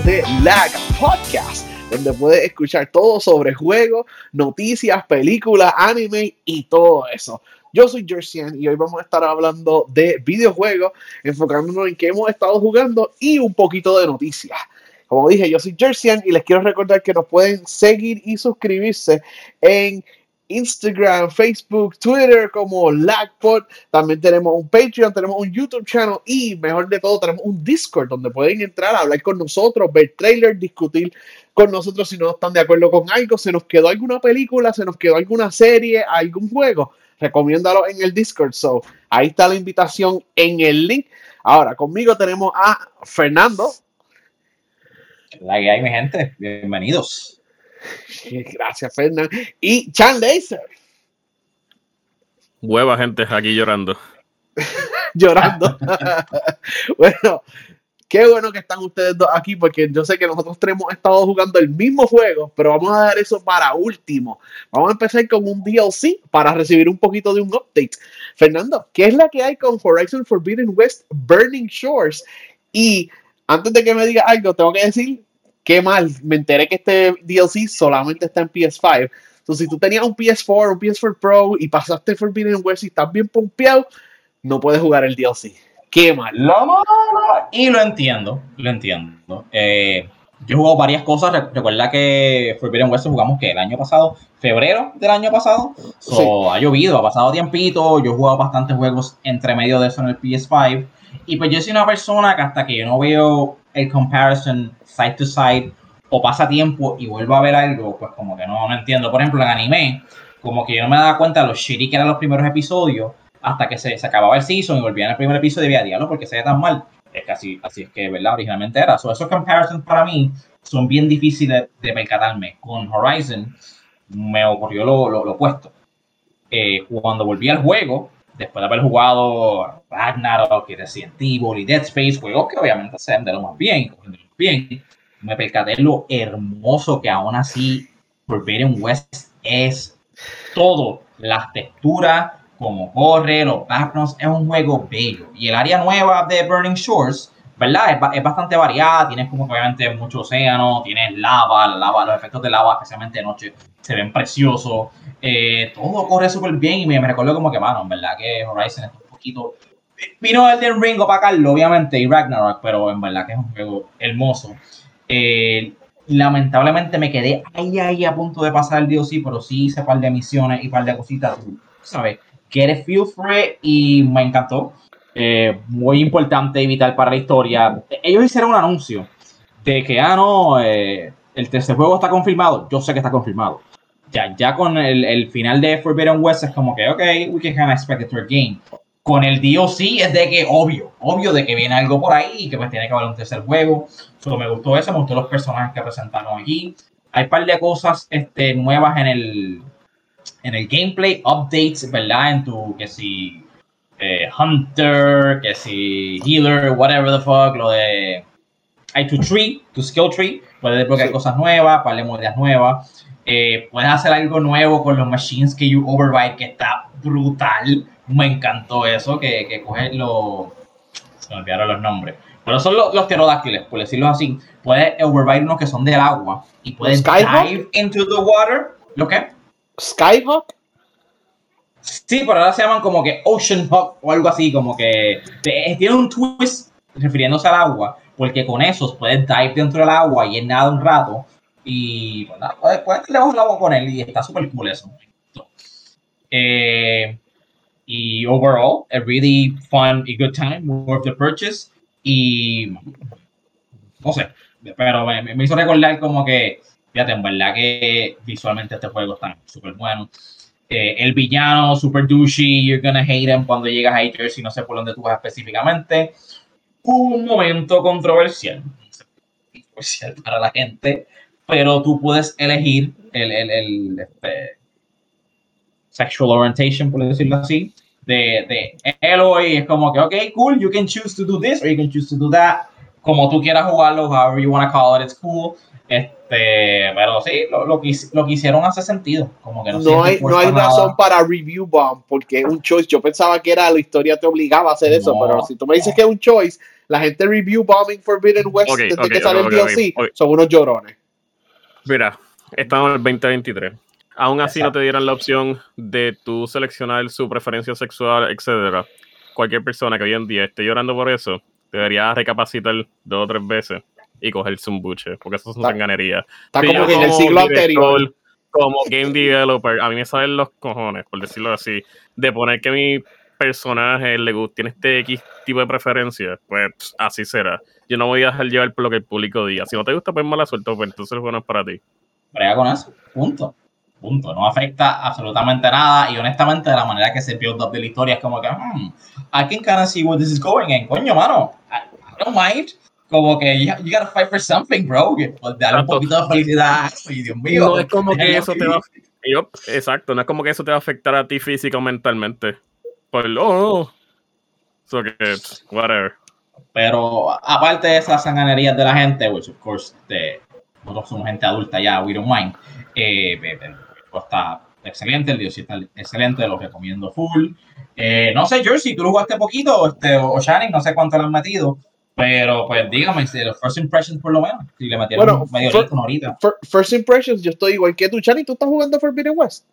de Lag Podcast, donde puedes escuchar todo sobre juegos, noticias, películas, anime y todo eso. Yo soy Jersian y hoy vamos a estar hablando de videojuegos, enfocándonos en qué hemos estado jugando y un poquito de noticias. Como dije, yo soy Jersian y les quiero recordar que nos pueden seguir y suscribirse en Instagram, Facebook, Twitter como LagPod. También tenemos un Patreon, tenemos un YouTube channel y mejor de todo tenemos un Discord donde pueden entrar a hablar con nosotros, ver trailers, discutir con nosotros si no están de acuerdo con algo, se nos quedó alguna película, se nos quedó alguna serie, algún juego, recomiéndalo en el Discord. So, ahí está la invitación en el link. Ahora, conmigo tenemos a Fernando. La mi gente. Bienvenidos. Gracias, Fernando. Y Chan Laser. Hueva, gente, aquí llorando. llorando. bueno, qué bueno que están ustedes dos aquí, porque yo sé que nosotros tres hemos estado jugando el mismo juego, pero vamos a dar eso para último. Vamos a empezar con un DLC para recibir un poquito de un update. Fernando, ¿qué es la que hay con Horizon Forbidden West Burning Shores? Y antes de que me diga algo, tengo que decir qué mal, me enteré que este DLC solamente está en PS5. Entonces, si tú tenías un PS4, un PS4 Pro y pasaste Forbidden West y estás bien pompeado, no puedes jugar el DLC. Qué mal. Lo malo. Y lo entiendo, lo entiendo. Eh, yo he jugado varias cosas. Recuerda que Forbidden West jugamos que el año pasado, febrero del año pasado. So, Ha llovido, ha pasado tiempito. Yo he jugado bastantes juegos entre medio de eso en el PS5. Y pues yo soy una persona que hasta que yo no veo el comparison side to side o pasa tiempo y vuelvo a ver algo, pues como que no, no entiendo. Por ejemplo, en anime, como que yo no me daba cuenta de los shitty que eran los primeros episodios hasta que se, acababa el season y volvía en el primer episodio y veía diablo porque se ve tan mal. Es que así, es que, ¿verdad? Originalmente era. So, esos comparisons para mí son bien difíciles de percatarme. Con Horizon me ocurrió lo, lo, lo opuesto. Eh, cuando volví al juego, después de haber jugado Ragnarok y Resident Evil y Dead Space, juegos que obviamente se de lo más bien, bien, me percaté lo hermoso que aún así Forbidden West es todo, las texturas, como corre, los backgrounds, es un juego bello. Y el área nueva de Burning Shores, ¿verdad? Es, es bastante variada, tienes como obviamente mucho océano, tienes lava, la lava, los efectos de lava, especialmente de noche, se ven preciosos. Eh, todo corre súper bien y me, me recuerdo como que, mano, en verdad que Horizon es un poquito... Vino Elden Ring Carlo, obviamente, y Ragnarok, pero en verdad que es un juego hermoso. Eh, lamentablemente me quedé ahí, ahí a punto de pasar el DLC, pero sí hice un par de misiones y un par de cositas, ¿sabes? Get a feel it y me encantó. Eh, muy importante y vital para la historia. Ellos hicieron un anuncio de que, ah, no, eh, el tercer juego está confirmado. Yo sé que está confirmado. Ya, ya con el, el final de Forbidden West es como que, ok, we can kind of expect a third game. Con el DLC es de que, obvio, obvio de que viene algo por ahí y que pues tiene que haber un tercer juego. Solo me gustó eso, me gustó los personajes que presentaron aquí. Hay un par de cosas este, nuevas en el, en el gameplay, updates, ¿verdad? En tu, que si eh, Hunter, que si Healer, whatever the fuck, lo de... Hay tu tree, tu skill tree, puedes desbloquear sí. cosas nuevas, par de monedas nuevas. Eh, puedes hacer algo nuevo con los machines que you override, que está brutal. Me encantó eso, que, que coges los... Se me olvidaron los nombres. Pero son los, los pterodáctiles, por decirlo así. Puedes override unos que son del agua y puedes dive into the water. ¿Lo qué? Skyhawk. Sí, pero ahora se llaman como que Ocean Hawk o algo así, como que tiene un twist refiriéndose al agua, porque con esos puedes dive dentro del agua y en nada un rato y pues nada, puedes, puedes el agua con él y está súper cool eso. Eh, y overall, a really fun y good time, of the purchase y no sé, pero me, me hizo recordar como que fíjate, en verdad que visualmente este juego está súper bueno. El villano, super douchey, you're gonna hate him cuando llegas a Jersey, no sé por dónde tú vas específicamente. Un momento controversial, controversial para la gente, pero tú puedes elegir el, el, el este, sexual orientation, por decirlo así, de, de Eloy. Es como que, ok, cool, you can choose to do this or you can choose to do that. Como tú quieras jugarlo, however you want to call it, it's cool. Este, pero sí, lo, lo, que, lo que hicieron hace sentido. Como que no, no hay, no hay razón para review bomb, porque es un choice. Yo pensaba que era la historia te obligaba a hacer no, eso, pero si tú me dices no. que es un choice, la gente review Bombing Forbidden West desde que sale el DLC son unos llorones. Mira, estamos en el 2023. Aún así no te dieran la opción de tú seleccionar su preferencia sexual, etcétera. Cualquier persona que hoy en día esté llorando por eso, debería recapacitar dos o tres veces y cogerse un buche, porque eso es una sanganería. Está como que en el siglo anterior. Como game developer, a mí me salen los cojones, por decirlo así, de poner que mi personaje le gusta, tiene este X tipo de preferencia, pues así será. Yo no voy a dejar llevar por lo que el público diga. Si no te gusta, pues mala suerte, pues entonces el juego no es para ti. Brega con eso, punto. Punto. No afecta absolutamente nada. Y honestamente, de la manera que se build up de la historia es como que, hmm, I can kind of see where this is going. And coño, mano, I, don't mind. Como que you, you, gotta fight for something, bro. Pues dar un poquito de felicidad. Ay, Dios mío. No es como que eso te va yo, exacto, no es como que eso te va a afectar a ti físico o mentalmente. Por el, oh, So que, whatever. Pero aparte de esas sanganerías de la gente, which of course, de, nosotros somos gente adulta ya, we don't mind. Eh, está excelente, el Dios está excelente, lo recomiendo full. Eh, no sé, Jersey, tú lo jugaste poquito, este, o Shannon, no sé cuánto le han metido, pero pues dígame, los first impressions por lo menos, si le metieron bueno, medio for, ahorita. first impressions, yo estoy igual que tú, Shannon, ¿tú estás jugando Forbidden West?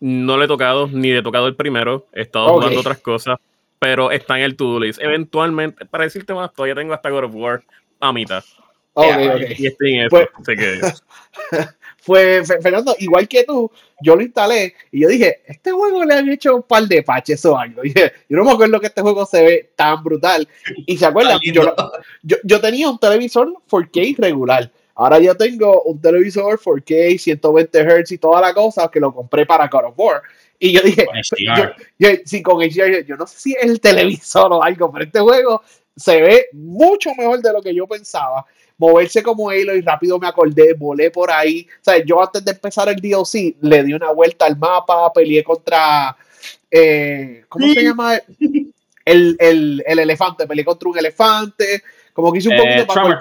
No le he tocado, ni le he tocado el primero, he estado jugando otras cosas, pero está en el to-do list. Eventualmente, para decirte más, todavía tengo hasta God of War a mitad. Okay, okay. Y estoy en eso, pues, que... Pues, Fernando, igual que tú, yo lo instalé y yo dije, este juego le han hecho un par de patches o algo. Y yo no me acuerdo que este juego se ve tan brutal. Y se acuerdan, yo, yo, tenía un televisor 4K regular. Ahora yo tengo un televisor 4K, 120 Hz y toda la cosa que lo compré para God of War. Y yo dije, yo, sí, con HDR, yo no sé si es el televisor o algo, pero este juego se ve mucho mejor de lo que yo pensaba moverse como Halo y rápido me acordé, volé por ahí. O sea, yo antes de empezar el DLC le di una vuelta al mapa, peleé contra. Eh, ¿Cómo se llama? El, el, el, elefante, peleé contra un elefante. Como que hice un eh, poquito para,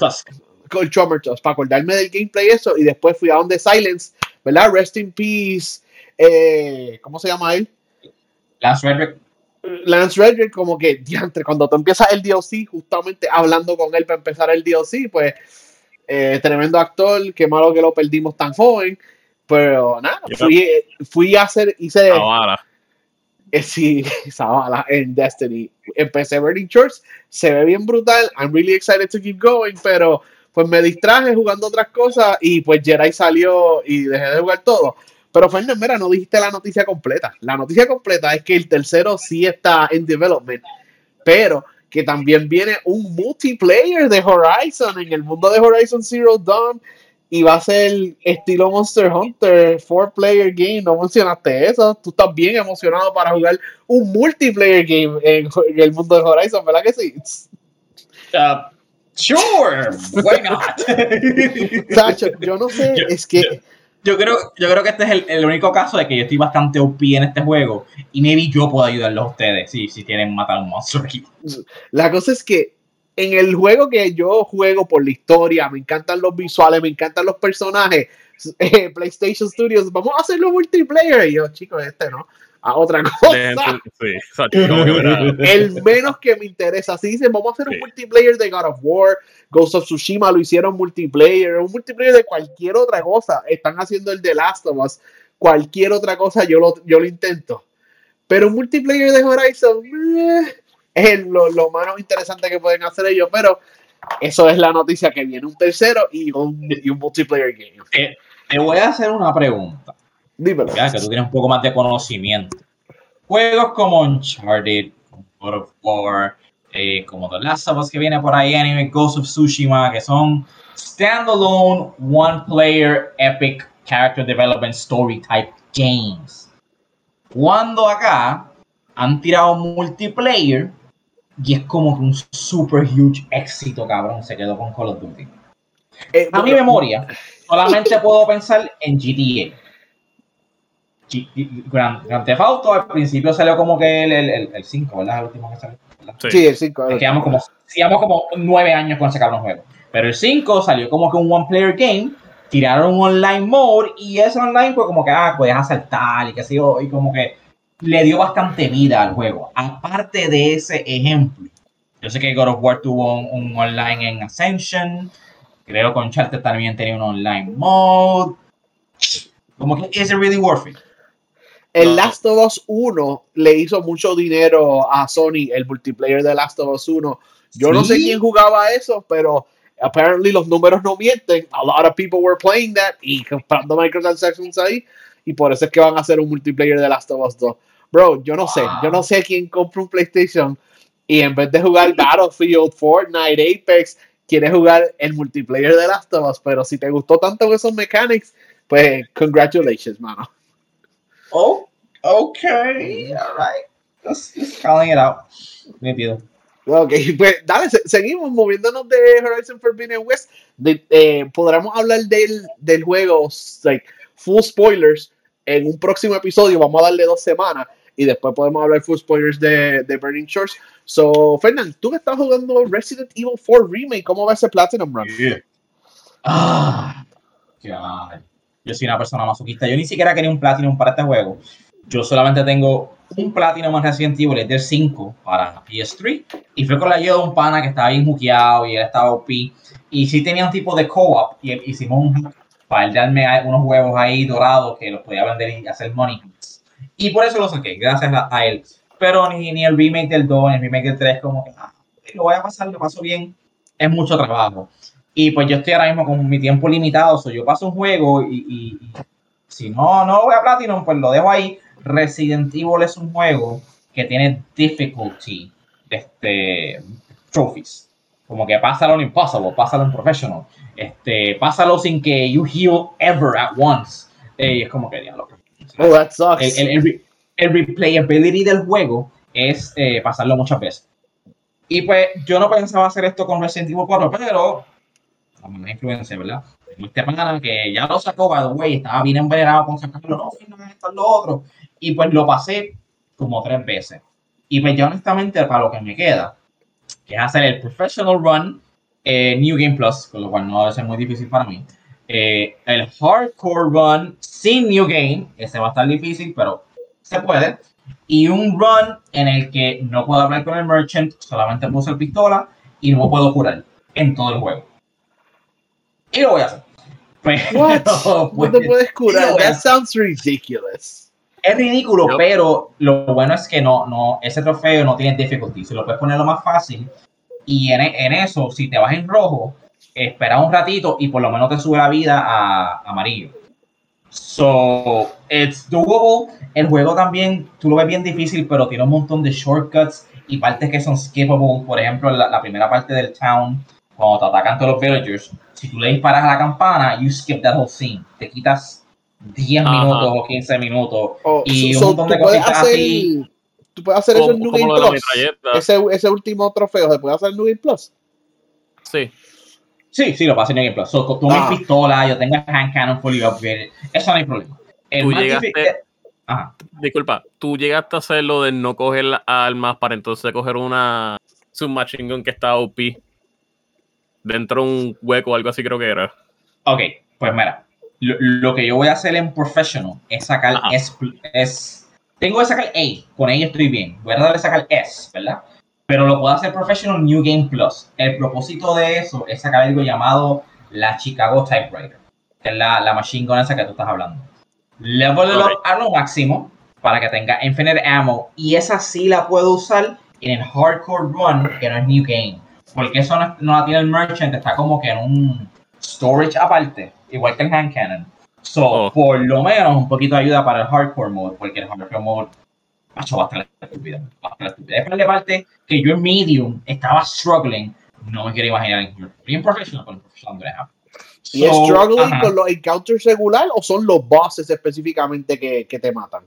con para acordarme del gameplay eso. Y después fui a donde Silence, ¿verdad? Rest in Peace. Eh, ¿Cómo se llama él? Lance Redrick. Lance Redrick, como que, diantre, cuando tú empiezas el DLC, justamente hablando con él para empezar el DLC, pues, eh, tremendo actor, qué malo que lo perdimos tan joven, pero nada, fui, fui, a hacer, hice... Zavala. Eh, sí, Zavala en Destiny. Empecé Burning Shorts, se ve bien brutal, I'm really excited to keep going, pero pues me distraje jugando otras cosas y pues Jedi salió y dejé de jugar todo. Pero Fernández, mira, no dijiste la noticia completa. La noticia completa es que el tercero sí está en development, pero que también viene un multiplayer de Horizon en el mundo de Horizon Zero Dawn y va a ser estilo Monster Hunter, four player game. No mencionaste eso. Tú estás bien emocionado para jugar un multiplayer game en, el mundo de Horizon, ¿verdad que sí? Uh, sure, why not? Sacho, yo no sé, es que yo creo, yo creo que este es el, único caso de que yo estoy bastante OP en este juego y maybe yo puedo ayudarlos a ustedes si, si quieren matar a un monstruo aquí. La cosa es que en el juego que yo juego por la historia, me encantan los visuales, me encantan los personajes, eh, PlayStation Studios, vamos a hacerlo multiplayer. Y yo, chicos, este no a otra cosa. el menos que me interesa. Si dicen, vamos a hacer un multiplayer de God of War, Ghost of Tsushima lo hicieron multiplayer, un multiplayer de cualquier otra cosa. Están haciendo el de Last of Us, cualquier otra cosa yo lo, yo lo intento. Pero un multiplayer de Horizon eh, es lo, lo más interesante que pueden hacer ellos. Pero eso es la noticia que viene un tercero y un, y un multiplayer game. Eh, te voy a hacer una pregunta. Dímelo. Ya, que tú tienes un poco más de conocimiento. Juegos como Uncharted, God of War, eh, como The Last of Us que viene por ahí, Anime Ghost of Tsushima, que son standalone, one player, epic character development story type games. Cuando acá han tirado multiplayer y es como que un super huge éxito, cabrón, se quedó con Call of Duty. Eh, a mi memoria, solamente puedo pensar en GTA. Grand, Theft Auto al principio salió como que el, el, el 5, ¿verdad? El último que salió. Sí, el 5. Quedamos como, quedamos como 9 años con ese cabrón juego. Pero el 5 salió como que un one player game, tiraron un online mode y ese online pues como que, ah, puedes asaltar y que así, y como que le dio bastante vida al juego. Aparte de ese ejemplo, Yo sé que God of War tuvo un, online en Ascension. Creo que Uncharted también tenía un online mode. Como que, ¿is it really worth it? El Last of Us 1 le hizo mucho dinero a Sony, el multiplayer de Last of Us 1. Yo no sé Sí. quién jugaba eso, pero apparently los números no mienten. A lot of people were playing that y comprando microtransactions ahí. Y por eso es que van a hacer un multiplayer de Last of Us 2. Bro, yo no sé. Yo no sé quién compra un PlayStation y en vez de jugar Battlefield, Fortnite, Apex, quiere jugar el multiplayer de Last of Us. Pero si te gustó tanto esos mechanics, pues congratulations, mano. Oh, okay, alright. Just, just calling it out. Nítido. Ok, pues dale, se- seguimos moviéndonos de Horizon Forbidden West. De, eh, podremos hablar del, del juego, like, full spoilers, en un próximo episodio. Vamos a darle dos semanas y después podemos hablar full spoilers de, de Burning Shores. So, Fernand, tú que estás jugando Resident Evil 4 Remake, ¿cómo va ese Platinum Run? Ah, God. Yo soy una persona masoquista. Yo ni siquiera quería un Platinum para este juego. Yo solamente tengo un Platinum en Resident Evil, es del 5 para PS3. Y fue con la ayuda de un pana que estaba bien juqueado y él estaba OP. Y sí tenía un tipo de co-op. Y hicimos un para él darme unos huevos ahí dorados que los podía vender y hacer money. Y por eso lo saqué, gracias a, él. Pero ni, ni el remake del 2, ni el remake del 3, como que ah, lo voy a pasar, lo paso bien. Es mucho trabajo. Y pues yo estoy ahora mismo con mi tiempo limitado, so yo paso un juego y, y- y si no, no lo voy a Platinum, pues lo dejo ahí. Resident Evil es un juego que tiene difficulty, este, trophies. Como que pásalo en impossible, pásalo en professional, este, pásalo sin que you heal ever at once. Eh, es como que diablo. Oh, that sucks. El, el, el el replayability del juego es eh, pasarlo muchas veces. Y pues yo no pensaba hacer esto con Resident Evil 4, pero la influencia, ¿verdad? Tengo Este que ya lo sacó, the way, estaba bien envenenado con sacarlo, no, no, esto es lo otro. Y pues lo pasé como tres veces. Y pues ya honestamente, para lo que me queda, que es hacer el Professional Run, eh, New Game Plus, con lo cual no va a ser muy difícil para mí. Eh, el Hardcore Run sin New Game, ese va a estar difícil, pero se puede. Y un run en el que no puedo hablar con el merchant, solamente puedo usar pistola y no puedo curar en todo el juego. Y lo voy a hacer. What? Pero, No te pues, puedes curar. That sounds ridiculous. es ridículo, pero lo bueno es que no, no, ese trofeo no tiene difficulty. Se lo puedes poner lo más fácil. Y en, en eso, si te vas en rojo, espera un ratito y por lo menos te sube la vida a amarillo. So, it's doable. El juego también, tú lo ves bien difícil, pero tiene un montón de shortcuts y partes que son skippable. Por ejemplo, la, la primera parte del town, cuando te atacan todos los villagers, si tú le disparas a la campana, you skip that whole scene. Te quitas 10 Ajá. minutos o 15 minutos. Oh, Y so- un so montón de tú puedes cositas hacer, así. tú puedes hacer eso en New Game Plus. Ese, ese último trofeo se puede hacer en New Game Plus. Sí. Sí, sí, lo paso en Game Plus. So, tú Ah. mi pistola, yo tengo el hand cannon fully upgraded. Eso no hay problema. El Tú más llegaste- difícil- Ajá. Disculpa, tú llegaste a hacer lo de no coger las armas para entonces coger una submachine gun que está OP dentro de un hueco o algo así creo que era. Ok, pues mira, lo, lo que yo voy a hacer en Professional es sacar Ajá. S, es Tengo que sacar A, con A estoy bien. Voy a de sacar S, ¿verdad? Pero lo puedo hacer Professional New Game Plus. El propósito de eso es sacar algo llamado la Chicago Typewriter, que es la, la machine gun esa que tú estás hablando. Level it up Ok. a lo máximo para que tenga infinite ammo y esa sí la puedo usar en el Hardcore Run, que no es New Game. Porque eso no, no la tiene el Merchant, está como que en un storage aparte, igual que el Hand Cannon. So, Oh. por lo menos un poquito de ayuda para el Hardcore Mode, porque el Hardcore Mode macho, va a estar estúpido. Va a estar estúpido. Es la parte que yo en Medium estaba struggling, no me quiero imaginar en bien professional, pero en professional no era happy. ¿Y es struggling ajá. con los encounters regular o son los bosses específicamente que, que te matan?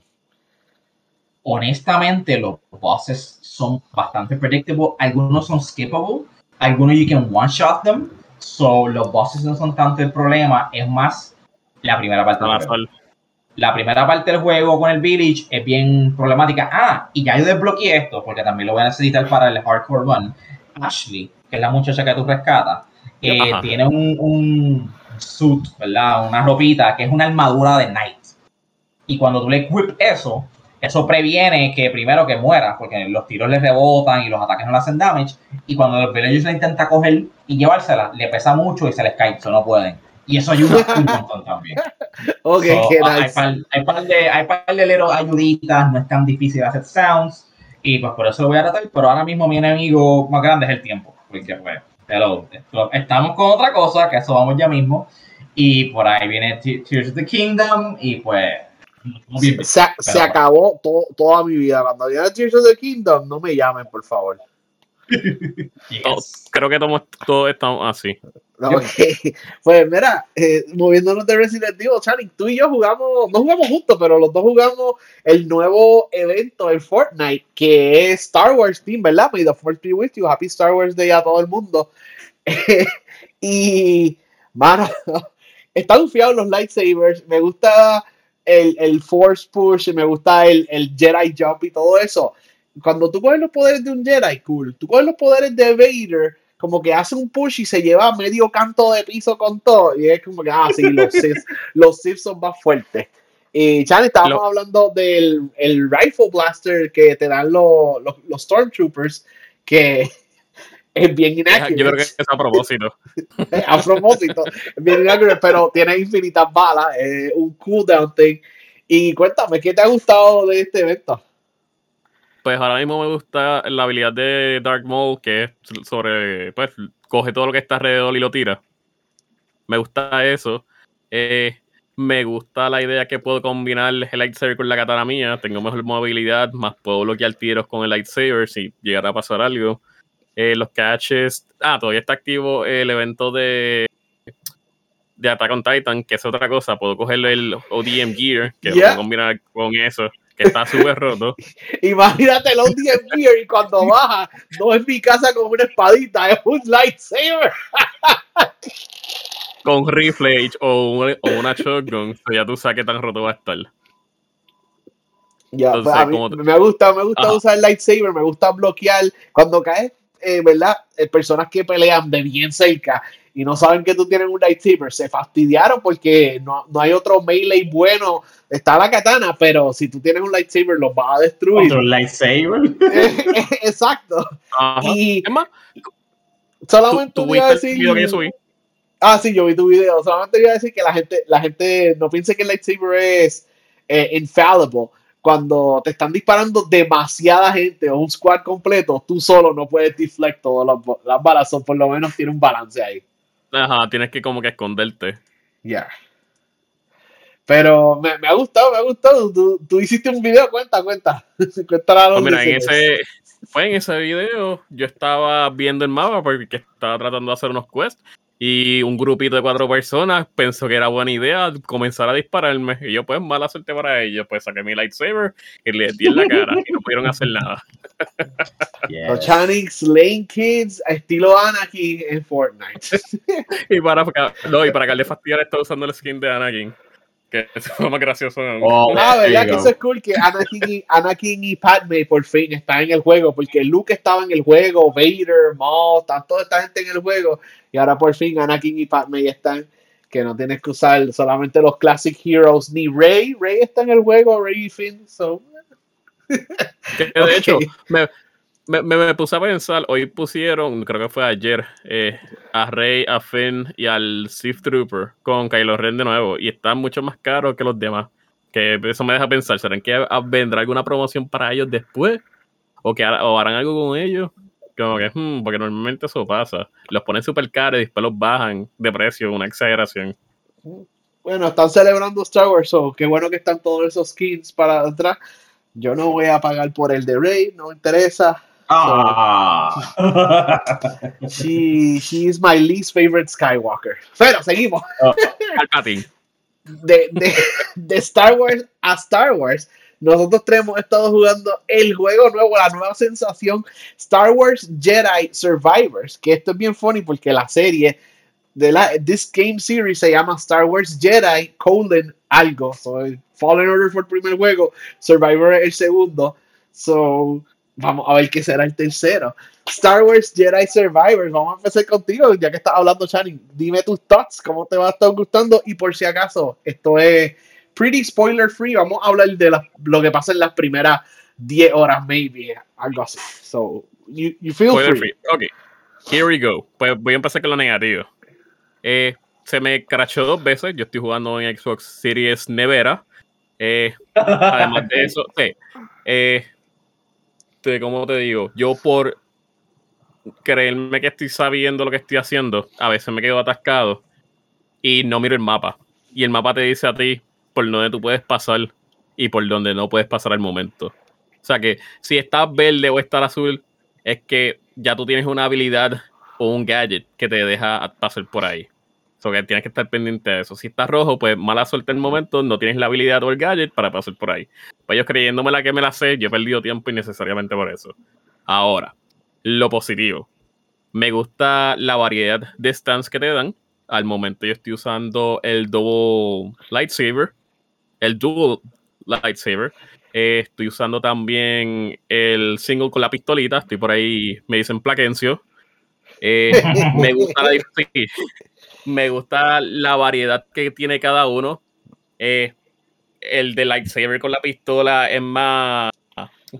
honestamente los bosses son bastante predictable. Algunos son skippable, algunos you can one shot them. So los bosses no son tanto el problema, es más la primera parte del juego. La primera parte del juego con el village es bien problemática. Ah, y ya yo desbloqueé esto porque también lo voy a necesitar para el hardcore run. Ashley, que es la muchacha que tú rescatas, eh, tiene un, un suit, ¿verdad? Una ropita que es una armadura de knight. Y cuando tú le equip eso, eso previene que primero que muera, porque los tiros le rebotan y los ataques no le hacen damage. Y cuando el villagers la intenta coger y llevársela, le pesa mucho y se les cae, eso no pueden. Y eso ayuda un montón también. Ok, So, qué hay, nice. par, hay par de, hay par de leros ayuditas, no es tan difícil hacer sounds. Y pues por eso lo voy a tratar. Pero ahora mismo mi enemigo más grande es el tiempo. Porque pues, esto- estamos con otra cosa, que eso vamos ya mismo. Y por ahí viene Te- Tears of the Kingdom. Y pues. No bien- Se, se acabó to- toda mi vida. Cuando viene Tears of the Kingdom, no me llamen, por favor. Yes. Creo que todos, todos estamos así. Ok. Pues mira, eh, moviéndonos de Resident Evil, Channing, tú y yo jugamos, no jugamos juntos, pero los dos jugamos el nuevo evento en Fortnite, que es Star Wars Team, ¿verdad? May the Force be with you. Happy Star Wars Day a todo el mundo. y, mano, están confiados los lightsabers. Me gusta el, el Force Push, me gusta el, el Jedi Jump y todo eso. Cuando tú coges los poderes de un Jedi, cool. Tú coges los poderes de Vader, como que hace un push y se lleva medio canto de piso con todo. Y es como que, ah, sí, los Sith, los Sith son más fuertes. Y Chan, estábamos Lo- hablando del el Rifle Blaster que te dan los, los, los Stormtroopers, que es bien Yo inaccurate. creo que es a propósito. a propósito, es bien inaccurate, pero tiene infinitas balas, es un cooldown thing. Y cuéntame, ¿qué te ha gustado de este evento? Pues ahora mismo me gusta la habilidad de Dark Maul, que es sobre, pues, coge todo lo que está alrededor y lo tira. Me gusta eso. Eh, me gusta la idea que puedo combinar el lightsaber con la katana mía. Tengo mejor movilidad, más puedo bloquear tiros con el lightsaber si llegara a pasar algo. Eh, los catches. Ah, todavía está activo el evento de de Attack on Titan, que es otra cosa. Puedo coger el ODM Gear, que lo Yeah. puedo combinar con eso, que está súper roto. Imagínate el ODM Gear y cuando baja, no es mi casa con una espadita, es un lightsaber. con rifle o, un- o una shotgun, so ya tú sabes qué tan roto va a estar. Ya, pues, me gusta, me gusta Ajá. usar el lightsaber, me gusta bloquear. Cuando caes, eh, ¿verdad? Eh, personas que pelean de bien cerca y no saben que tú tienes un lightsaber, se fastidiaron porque no, no hay otro melee bueno. Está la katana, pero si tú tienes un lightsaber, los vas a destruir. Otro lightsaber. Exacto. Ajá. Y Es más, solamente tú iba a el decir. video que yo subí. Ah, sí, yo vi tu video. Solamente iba a decir que la gente, la gente no piense que el lightsaber es eh, infallible. Cuando te están disparando demasiada gente o un squad completo, tú solo no puedes deflect todas las, balas. O por lo menos tiene un balance ahí. Ajá, tienes que como que esconderte. Ya. Pero me, me ha gustado, me ha gustado. Tú, tú hiciste un video, cuenta, cuenta. Cuéntale a los Pues mira, en ese, fue en ese video, yo estaba viendo el mapa porque estaba tratando de hacer unos quests y un grupito de cuatro personas pensó que era buena idea comenzar a dispararme. Y yo, pues, mala suerte para ellos. Pues saqué mi lightsaber y les di en la cara y no pudieron hacer nada. Yes. Los Chanix Lane Kids, estilo Anakin en Fortnite. Y para, no, y para que le fastidiara estaba usando el skin de Anakin. Que eso fue más gracioso. Oh, Ah, ¿verdad you que eso es cool? Que Anakin y, Anakin y Padme por fin están en el juego, porque Luke estaba en el juego, Vader, Maul, están toda esta gente en el juego, y ahora por fin Anakin y Padme ya están, que no tienes que usar solamente los Classic Heroes, ni Rey, Rey está en el juego, Rey y Finn, so... Que de Ok. hecho, me, me, me- me puse a pensar, hoy pusieron, creo que fue ayer, eh, a Rey, a Finn y al Sith Trooper con Kylo Ren de nuevo, y están mucho más caros que los demás. Que eso me deja pensar, ¿serán que vendrá alguna promoción para ellos después? ¿O, que harán algo con ellos? Como que, hmm, porque normalmente eso pasa. Los ponen súper caros y después los bajan de precio, una exageración. Bueno, están celebrando Star Wars, so qué bueno que están todos esos skins para atrás. Yo no voy a pagar por el de Rey, no me interesa. Ah. She, she is my least favorite Skywalker. Pero seguimos. Palpatine. de, de, de Star Wars a Star Wars, nosotros tres hemos estado jugando el juego nuevo, la nueva sensación Star Wars Jedi Survivors, que esto es bien funny porque la serie de la this game series se llama Star Wars Jedi colon algo, so Fallen Order fue el primer juego, Survivor es el segundo, so vamos a ver qué será el tercero. Star Wars Jedi Survivors, vamos a empezar contigo, ya que estás hablando, Channing. Dime tus thoughts, cómo te va a estar gustando y por si acaso, esto es pretty spoiler free. Vamos a hablar de la- lo que pasa en las primeras 10 horas, maybe, algo así. So, you, you feel Spoiler free. free. Ok, here we go. Pues voy a empezar con lo negativo. Eh, se me crachó dos veces. Yo estoy jugando en Xbox Series Nevera. Eh, además de eso, sí, eh, te- ¿cómo te digo? Yo por creerme que estoy sabiendo lo que estoy haciendo, a veces me quedo atascado y no miro el mapa. Y el mapa te dice a ti por dónde tú puedes pasar y por dónde no puedes pasar al momento. O sea que si estás verde o estás azul, es que ya tú tienes una habilidad o un gadget que te deja pasar por ahí. O sea que tienes que estar pendiente de eso. Si estás rojo, pues mala suerte en el momento, no tienes la habilidad o el gadget para pasar por ahí. Pues yo creyéndome la que me la sé, yo he perdido tiempo innecesariamente por eso. Ahora, lo positivo. Me gusta la variedad de stands que te dan. Al momento yo estoy usando el double lightsaber, el dual lightsaber. Eh, estoy usando también el single con la pistolita. Estoy por ahí, me dicen Plaquencio. Eh, me gusta la sí, me gusta la variedad que tiene cada uno. Eh, el de lightsaber con la pistola es más.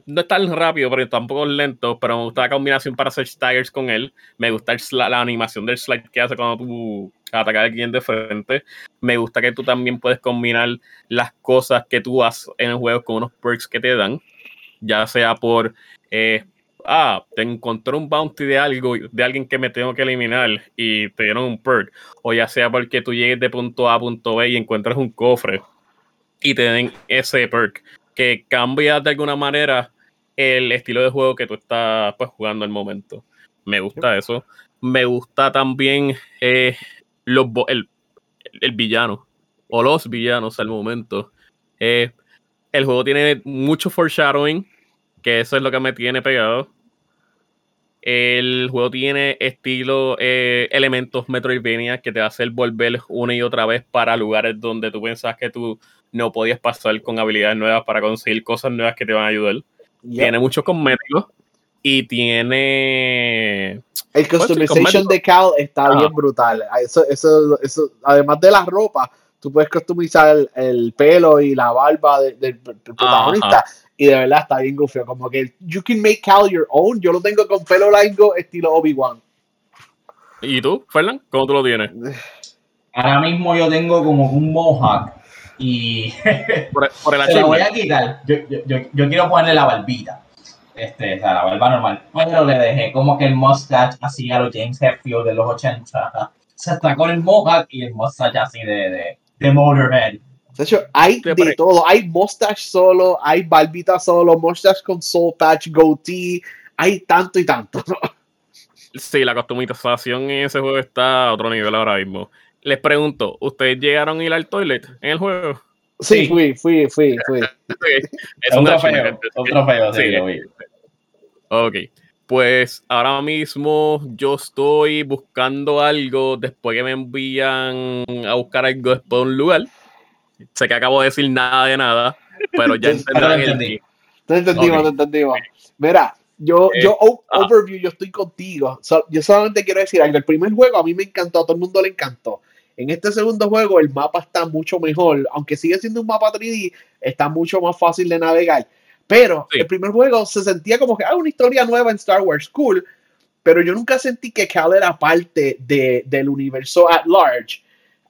No es tan rápido, pero tampoco es lento. Pero me gusta la combinación para hacer staggers con él. Me gusta la animación del slide que hace cuando tú atacas a alguien de frente. Me gusta que tú también puedes combinar las cosas que tú haces en el juego con unos perks que te dan. Ya sea por. eh, ah, te encontré un bounty de algo, de alguien que me tengo que eliminar y te dieron un perk. O ya sea porque tú llegues de punto A a punto B y encuentras un cofre y te den ese perk que cambia de alguna manera el estilo de juego que tú estás pues, jugando al momento. Me gusta eso. Me gusta también eh, los, el, el villano o los villanos al momento. Eh, el juego tiene mucho foreshadowing, que eso es lo que me tiene pegado. El juego tiene estilo, eh, elementos Metroidvania que te va a hacer volver una y otra vez para lugares donde tú pensabas que tú no podías pasar con habilidades nuevas para conseguir cosas nuevas que te van a ayudar. Tiene muchos cosméticos y tiene El customization de Cal está Ah. bien brutal. Eso, eso, eso, además de la ropa, tú puedes customizar el, el pelo y la barba de- del del protagonista. Y de verdad está bien gufio. Como que you can make Cal your own. Yo lo tengo con pelo largo, estilo Obi-Wan. ¿Y tú, Fernan? ¿Cómo tú lo tienes? Ahora mismo yo tengo como un mohawk y Por, por el se lo voy a quitar. Yo, yo, yo, yo quiero ponerle la barbita. Este, o sea, la barba normal. Pero le dejé como que el mustache así a los James Hetfield de los 80. Se está con el mohawk y el mustache así de, de, de Motorhead. De hecho, hay Sí, de todo. Hay mustache solo, hay barbita solo, mustache con soul patch, goatee. Hay tanto y tanto. Sí, la customización en ese juego está a otro nivel ahora mismo. Les pregunto, ¿ustedes llegaron a ir al toilet en el juego? Sí, Sí. fui, fui, fui, fui. Es trofeo. achievement. Un trofeo, sí, Sí. lo vi. Ok. Pues ahora mismo yo estoy buscando algo después que me envían a buscar algo después de un lugar. Sé que acabo de decir nada de nada, pero ya entenderán el entendí. Te entendimos, te entendimos. Mira, yo, Eh, yo ah. overview, yo estoy contigo. So- yo solamente quiero decir algo. El primer juego a mí me encantó, a todo el mundo le encantó. En este segundo juego el mapa está mucho mejor, aunque sigue siendo un mapa 3D, está mucho más fácil de navegar. Pero Sí. el primer juego se sentía como que ah, una historia nueva en Star Wars, cool. Pero yo nunca sentí que Cal era parte de, del universo at large.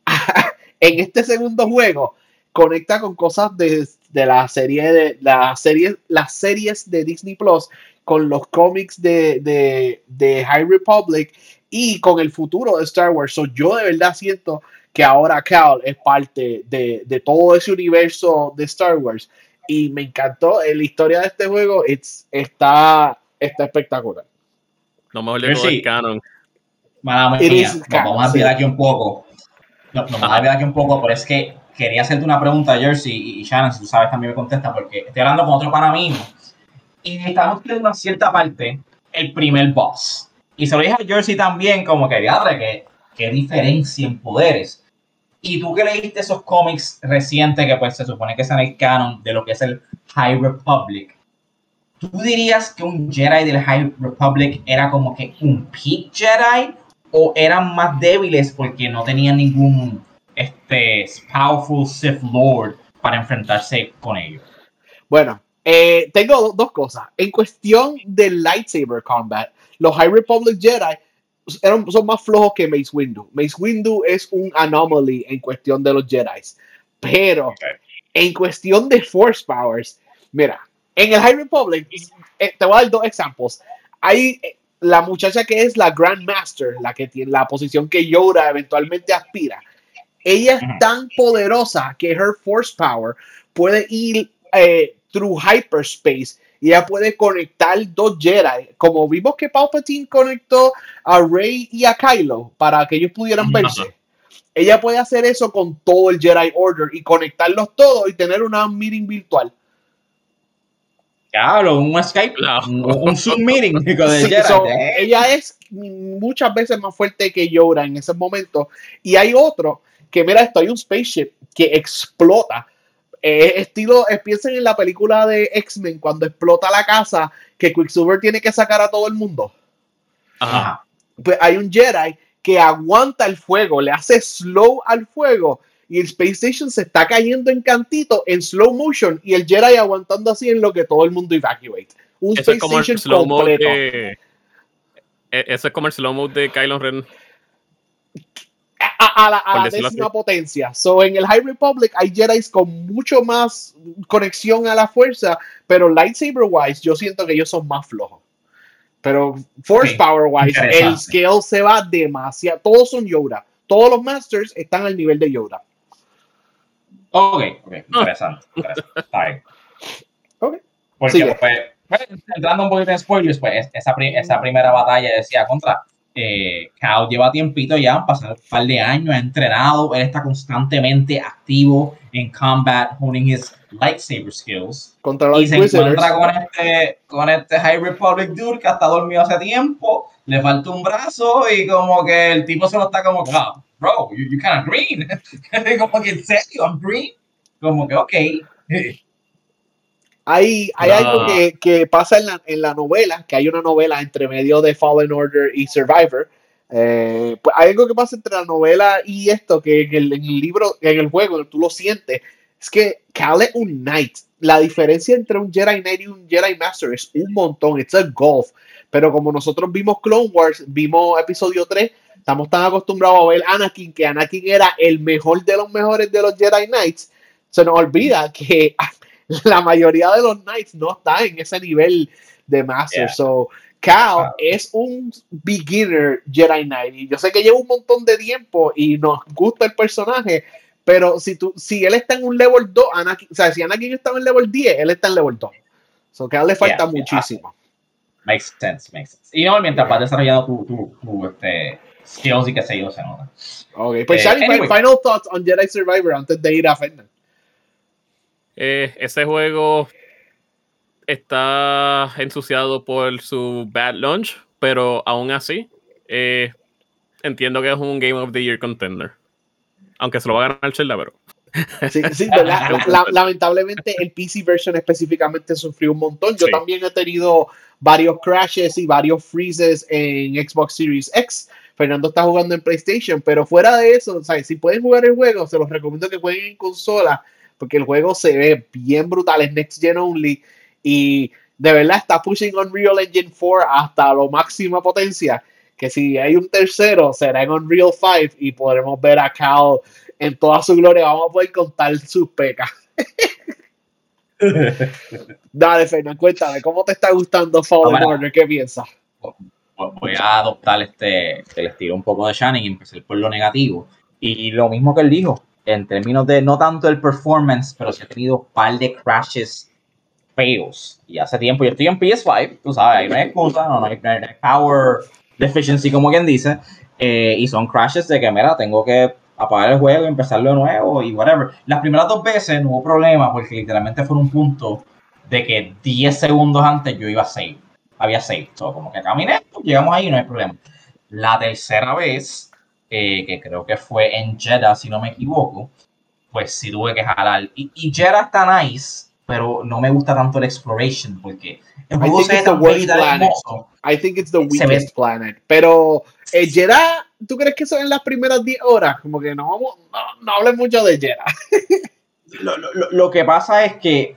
en este segundo juego conecta con cosas de, de la serie de la serie, las series de Disney Plus con los cómics de, de, de High Republic y con el futuro de Star Wars. So, yo de verdad siento que ahora Cal es parte de, de todo ese universo de Star Wars. Y me encantó eh, la historia de este juego. It's, está, está espectacular. De Yo todo sí. canon. Mala mía, vamos a olvidar aquí un poco. Nos vamos a olvidar aquí un poco, pero es que quería hacerte una pregunta, Jersey y, Shannon, si tú sabes también me contesta, porque estoy hablando con otro pana mío y estamos en una cierta parte el primer boss. Y se lo dije a Jersey también, como que, diadre, que qué diferencia en poderes. Y tú que leíste esos cómics recientes que pues se supone que son el canon de lo que es el High Republic, ¿tú dirías que un Jedi del High Republic era como que un peak Jedi o eran más débiles porque no tenían ningún este powerful Sith Lord para enfrentarse con ellos. Bueno, eh, tengo dos cosas. En cuestión del lightsaber combat, los High Republic Jedi eran, son más flojos que Mace Windu. Mace Windu es un anomaly en cuestión de los Jedi. Pero en cuestión de Force Powers, mira, en el High Republic, eh, te voy a dar dos ejemplos. Hay eh, la muchacha que es la Grand Master, la que tiene la posición que Yoda eventualmente aspira. Ella es tan poderosa que her Force Power puede ir eh, through hyperspace y ella puede conectar dos Jedi, como vimos que Palpatine conectó a Rey y a Kylo para que ellos pudieran verse. Ella puede hacer eso con todo el Jedi Order y conectarlos todos y tener una meeting virtual. Claro, un Skype, un, Zoom meeting ella es muchas veces más fuerte que Yoda en ese momento. Y hay otro que, mira esto, hay un spaceship que explota eh, estilo, piensen en la película de X-Men cuando explota la casa que Quicksilver tiene que sacar a todo el mundo. Ajá. Pues hay un Jedi que aguanta el fuego, le hace slow al fuego y el Space Station se está cayendo en cantito en slow motion y el Jedi aguantando así en lo que todo el mundo evacuate. Un Space Station completo. E, eso es como el slow mode de Kylo Ren a, la, a la décima potencia. So, en el High Republic hay Jedi con mucho más conexión a la fuerza, pero lightsaber wise yo siento que ellos son más flojos. Pero Force Power wise, el scale se va demasiado. Todos son Yoda. Todos los Masters están al nivel de Yoda. Ok, ok, interesante. Está bien. Ok. Porque, pues, pues, entrando un poquito en spoilers, pues esa, esa primera batalla decía contra eh, Kao lleva tiempito ya, han pasado un par de años, ha entrenado, él está constantemente activo en combat, honing his lightsaber skills. Contra los y se encuentra con este, con este High Republic dude que está dormido hace tiempo, le falta un brazo y como que el tipo se lo está como, oh, bro, you, you kind of green. como que en serio, I'm green. Como que, ok. Hay, hay algo que, que pasa en la, en la, novela, que hay una novela entre medio de Fallen Order y Survivor. Eh, pues hay algo que pasa entre la novela y esto, que en el, libro, en el juego, tú lo sientes, es que Cal es un Knight. La diferencia entre un Jedi Knight y un Jedi Master es un montón, it's a golf. Pero como nosotros vimos Clone Wars, vimos episodio 3, estamos tan acostumbrados a ver Anakin, que Anakin era el mejor de los mejores de los Jedi Knights, se nos olvida que la mayoría de los Knights no está en ese nivel de Master. So, Cal es un beginner Jedi Knight. Y yo sé que lleva un montón de tiempo y nos gusta el personaje, pero si, tú, si él está en un level 2, Anakin, o sea, si Anakin está en level 10, él está en level 2. So, Cal le falta muchísimo. Makes sense, makes sense. Y no, mientras vas desarrollando tu, tu, tu este, skills y que se yo, se nota. Ok, pues eh, final thoughts on Jedi Survivor antes de ir a Fernand. Eh, ese juego está ensuciado por su bad launch, pero aún así eh, entiendo que es un Game of the Year contender. Aunque se lo va a ganar Zelda, pero. Sí, sí, lamentablemente el PC version específicamente sufrió un montón. Yo también he tenido varios crashes y varios freezes en Xbox Series X. Fernando está jugando en PlayStation, pero fuera de eso, si pueden jugar el juego, se los recomiendo que jueguen en consola porque el juego se ve bien brutal, es Next Gen Only y de verdad está pushing Unreal Engine 4 hasta lo máxima potencia, que si hay un tercero será en Unreal 5 y podremos ver a Cal en toda su gloria, vamos a poder contar sus pecas. Dale, Fernando, cuéntame, ¿cómo te está gustando Fallen Order? ¿Qué piensas? Voy a adoptar este, el estilo un poco de Shannon y empezar por lo negativo. Y lo mismo que él dijo, en términos de no tanto el performance, pero sí ha tenido un par de crashes feos. Y hace tiempo, yo estoy en PS5, tú sabes, ahí no hay excusa, no, hay, power deficiency, como quien dice, eh, y son crashes de que, mira, tengo que apagar el juego y empezarlo de nuevo y whatever. Las primeras dos veces no hubo problema porque literalmente fue un punto de que 10 segundos antes yo iba a save. Había save. So, como que caminé, llegamos ahí y no hay problema. La tercera vez eh, que creo que fue en Jeddah, si no me equivoco, pues sí tuve que jalar. Y, y Jeddah está nice, pero no me gusta tanto el exploration porque el juego se ve tan hermoso. I think it's the weakest planet. Pero eh, Jeddah, ¿tú crees que eso en las primeras 10 horas? Como que no vamos, no, no hables mucho de Jeddah. Lo, lo, lo, que pasa es que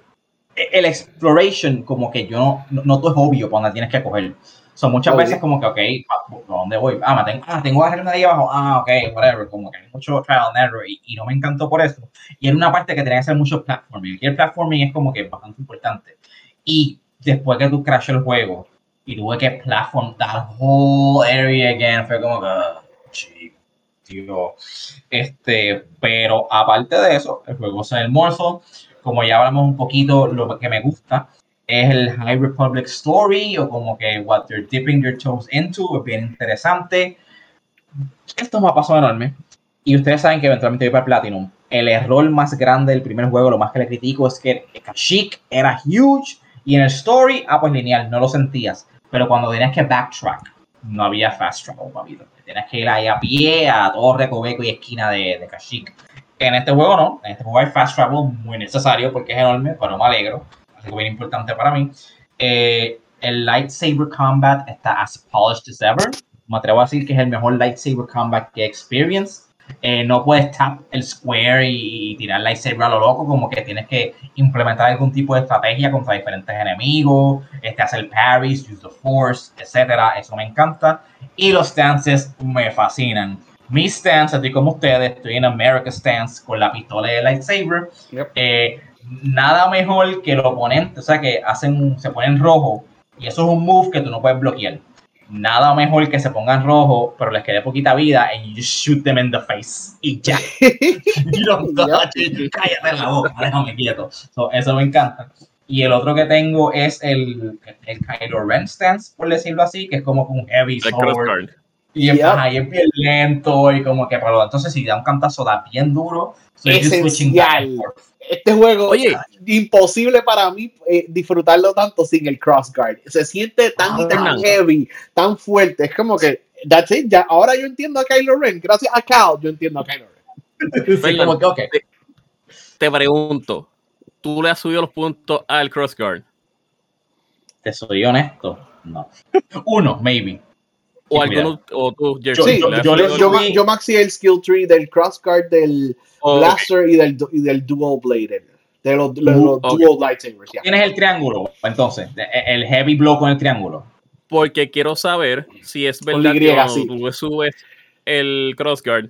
el exploration, como que yo no, no, no todo es obvio cuando tienes que coger. Son muchas veces como que, ok, ¿a dónde voy? Ah, me tengo, ah, tengo que ahí abajo. Ah, ok, whatever. Como que hay mucho trial and error y, y, no me encantó por eso. Y era una parte que tenía que hacer mucho platforming. Y el platforming es como que bastante importante. Y después que tú crashes el juego y tuve que platform that whole area again, fue como que, tío. Este, pero aparte de eso, el juego es hermoso. Como ya hablamos un poquito, lo que me gusta es el High Republic Story o como que what they're dipping their toes into, es bien interesante. Esto me ha pasado enorme. Y ustedes saben que eventualmente voy para Platinum. El error más grande del primer juego, lo más que le critico, es que Kashyyyk era huge y en el story, ah, pues lineal, no lo sentías. Pero cuando tenías que backtrack, no había fast travel, papito. Tenías que ir ahí a pie a todo recoveco y esquina de, de Kashyyyk. En este juego no, en este juego hay fast travel muy necesario porque es enorme, pero me alegro algo bien importante para mí. Eh, el lightsaber combat está as polished as ever. Me atrevo a decir que es el mejor lightsaber combat que he experienced. Eh, no puedes tap el square y, tirar lightsaber a lo loco, como que tienes que implementar algún tipo de estrategia contra diferentes enemigos, este, hacer parries, use the force, etcétera. Eso me encanta. Y los stances me fascinan. Mi stance, así como ustedes, estoy en America stance con la pistola de lightsaber. Eh, nada mejor que el oponente, o sea, que hacen, se ponen rojo y eso es un move que tú no puedes bloquear. Nada mejor que se pongan rojo, pero les quede poquita vida and you just shoot them in the face y ya. y no, cállate la boca, déjame quieto. eso me encanta. Y el otro que tengo es el, el Kylo Ren stance, por decirlo así, que es como un heavy sword. Y es, ahí es bien lento y como que, pero entonces si da un cantazo da bien duro. Esencial este juego, Oye, imposible para mí eh, disfrutarlo tanto sin el crossguard. Se siente tan, ah, tan heavy, tan fuerte. Es como que, that's it, ya, ahora yo entiendo a Kylo Ren. Gracias a Cal, yo entiendo a Kylo Ren. te, pregunto, ¿tú le has subido los puntos al crossguard? Te soy honesto, no. Uno, maybe. O alguno, o tú, sí, yo, yo, yo, maxi el skill tree del crossguard, del blaster y del, y del dual blade. De los, dual lightsabers. Tienes el triángulo, entonces, el heavy blow con el triángulo. Porque quiero saber si es verdad que cuando tú subes el crossguard,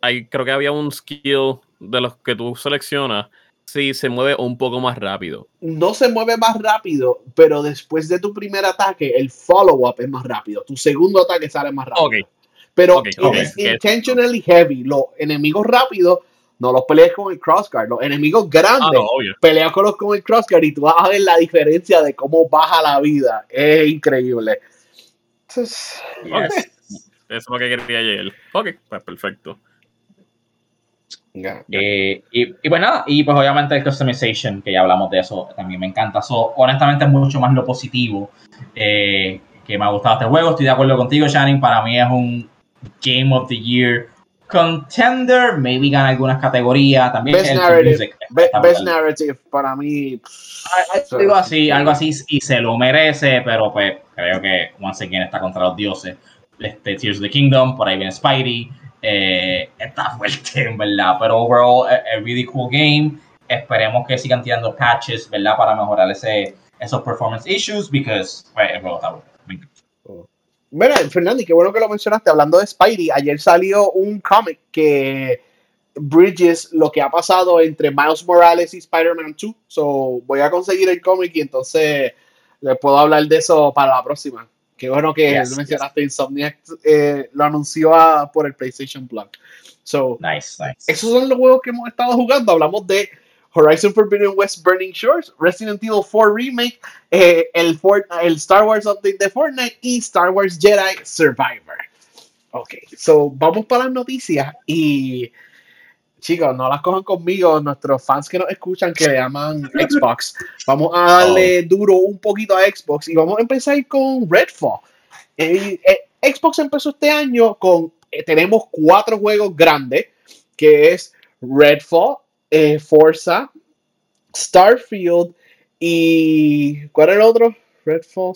hay, creo que había un skill de los que tú seleccionas si se mueve un poco más rápido. No se mueve más rápido, pero después de tu primer ataque, el follow-up es más rápido. Tu segundo ataque sale más rápido. Pero es intentionally heavy. Los enemigos rápidos no los peleas con el crossguard. Los enemigos grandes ah, peleas con los con el crossguard y tú vas a ver la diferencia de cómo baja la vida. Es increíble. Eso es lo que quería ayer. Ok, pues perfecto. Eh, y, y, pues nada, y pues obviamente el customization, que ya hablamos de eso, también me encanta. So, honestamente es mucho más lo positivo eh, que me ha gustado este juego. Estoy de acuerdo contigo, Shannon. Para mí es un Game of the Year contender. Maybe gana algunas categorías. También Best Narrative. best narrative para mí. Algo así, algo así, y se lo merece, pero pues creo que once again está contra los dioses. Este, Tears of the Kingdom, por ahí viene Spidey. Eh, está fuerte, en verdad. Pero overall, a, really cool game. Esperemos que sigan tirando patches, ¿verdad? Para mejorar ese, esos performance issues, because pues, el juego está bueno. Mira, Fernando, qué bueno que lo mencionaste. Hablando de Spidey, ayer salió un cómic que bridges lo que ha pasado entre Miles Morales y Spider-Man 2. So, voy a conseguir el cómic y entonces les puedo hablar de eso para la próxima. Qué bueno que mencionaste Insomniac eh, lo anunció por el PlayStation Plus. So, nice, nice. Esos son los juegos que hemos estado jugando. Hablamos de Horizon Forbidden West Burning Shores, Resident Evil 4 Remake, eh, el, el Star Wars Update de Fortnite y Star Wars Jedi Survivor. Ok, so vamos para las noticias y chicos, no las cojan conmigo, nuestros fans que nos escuchan que le llaman Xbox. Vamos a darle oh. duro un poquito a Xbox y vamos a empezar con Redfall. Eh, eh, Xbox empezó este año con, eh, tenemos cuatro juegos grandes, que es Redfall, Forza, Starfield y ¿cuál era el otro? Redfall,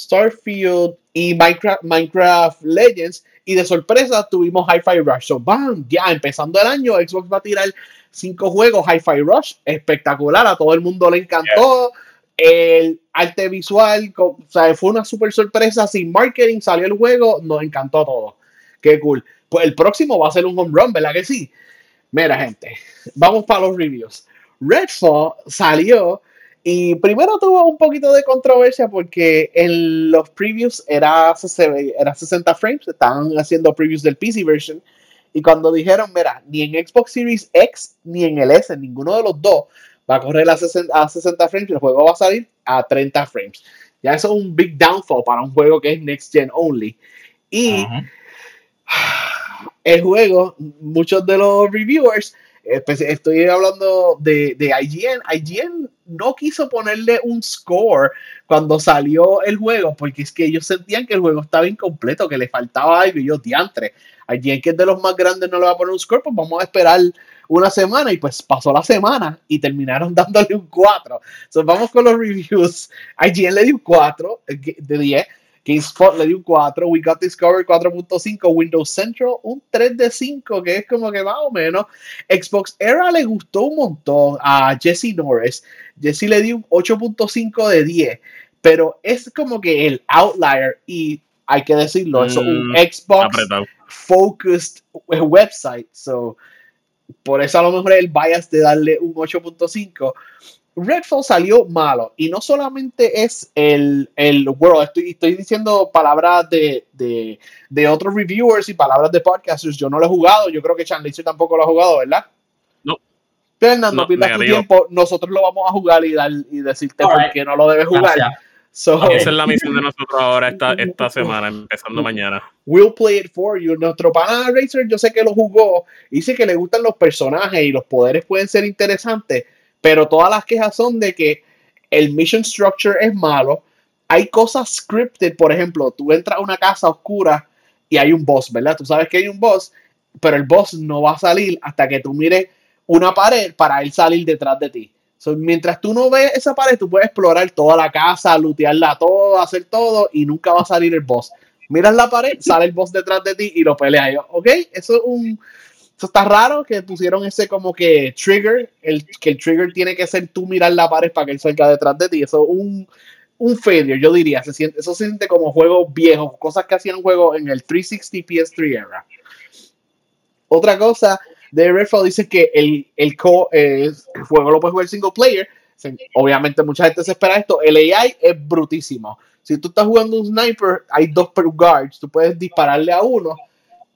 Starfield y Minecraft, Minecraft Legends. Y de sorpresa tuvimos Hi-Fi Rush. So, bam, ya empezando el año, Xbox va a tirar cinco juegos Hi-Fi Rush. Espectacular, a todo el mundo le encantó. El arte visual, o sea, fue una super sorpresa. Sin marketing salió el juego, nos encantó todo. Qué cool. Pues el próximo va a ser un home run, ¿verdad que sí? Mira, gente, vamos para los reviews. Redfall salió y primero tuvo un poquito de controversia porque en los previews era, era 60 frames, estaban haciendo previews del PC version. Y cuando dijeron, mira, ni en Xbox Series X ni en el S, ninguno de los dos va a correr a 60, a 60 frames, el juego va a salir a 30 frames. Ya eso es un big downfall para un juego que es next gen only. Y el juego, muchos de los reviewers Estoy hablando de, de, IGN. IGN no quiso ponerle un score cuando salió el juego porque es que ellos sentían que el juego estaba incompleto, que le faltaba algo y yo diantre. IGN, que es de los más grandes, no le va a poner un score, pues vamos a esperar una semana y pues pasó la semana y terminaron dándole un 4. Entonces vamos con los reviews. IGN le dio un 4 eh, de 10. GameSpot le dio un 4, We Got Discovery 4.5, Windows Central un 3 de 5, que es como que más o menos. Xbox Era le gustó un montón a Jesse Norris. Jesse le dio un 8.5 de 10, pero es como que el outlier y hay que decirlo, es un mm, Xbox focused website, so por eso a lo mejor el bias de darle un 8.5 Redfall salió malo y no solamente es el, el World, estoy, estoy diciendo palabras de, de, de, otros reviewers y palabras de podcasters, yo no lo he jugado, yo creo que Chandler tampoco lo ha jugado, ¿verdad? No. Fernando, no, pierdas tu tiempo, nosotros lo vamos a jugar y, dar, y decirte por qué no lo debes jugar. Esa es la misión de nosotros ahora esta, esta semana, empezando mañana. We'll play it for you. Nuestro pana Racer, yo sé que lo jugó, dice que le gustan los personajes y los poderes pueden ser interesantes pero todas las quejas son de que el mission structure es malo. Hay cosas scripted, por ejemplo, tú entras a una casa oscura y hay un boss, ¿verdad? Tú sabes que hay un boss, pero el boss no va a salir hasta que tú mires una pared para él salir detrás de ti. mientras tú no ves esa pared, tú puedes explorar toda la casa, lootearla todo, hacer todo y nunca va a salir el boss. Miras la pared, sale el boss detrás de ti y lo pelea. Yo, ok, eso es un, eso está raro que pusieron ese como que trigger, el, que el trigger tiene que ser tú mirar la pared para que él salga detrás de ti. Eso es un, un failure, yo diría. Se siente, eso siente como juego viejo, cosas que hacían juegos en el 360 PS3 era. Otra cosa de Redfall dice que el, el, el juego lo puede jugar single player. Obviamente mucha gente se espera esto. El AI es brutísimo. Si tú estás jugando un sniper, hay dos per guards. Tú puedes dispararle a uno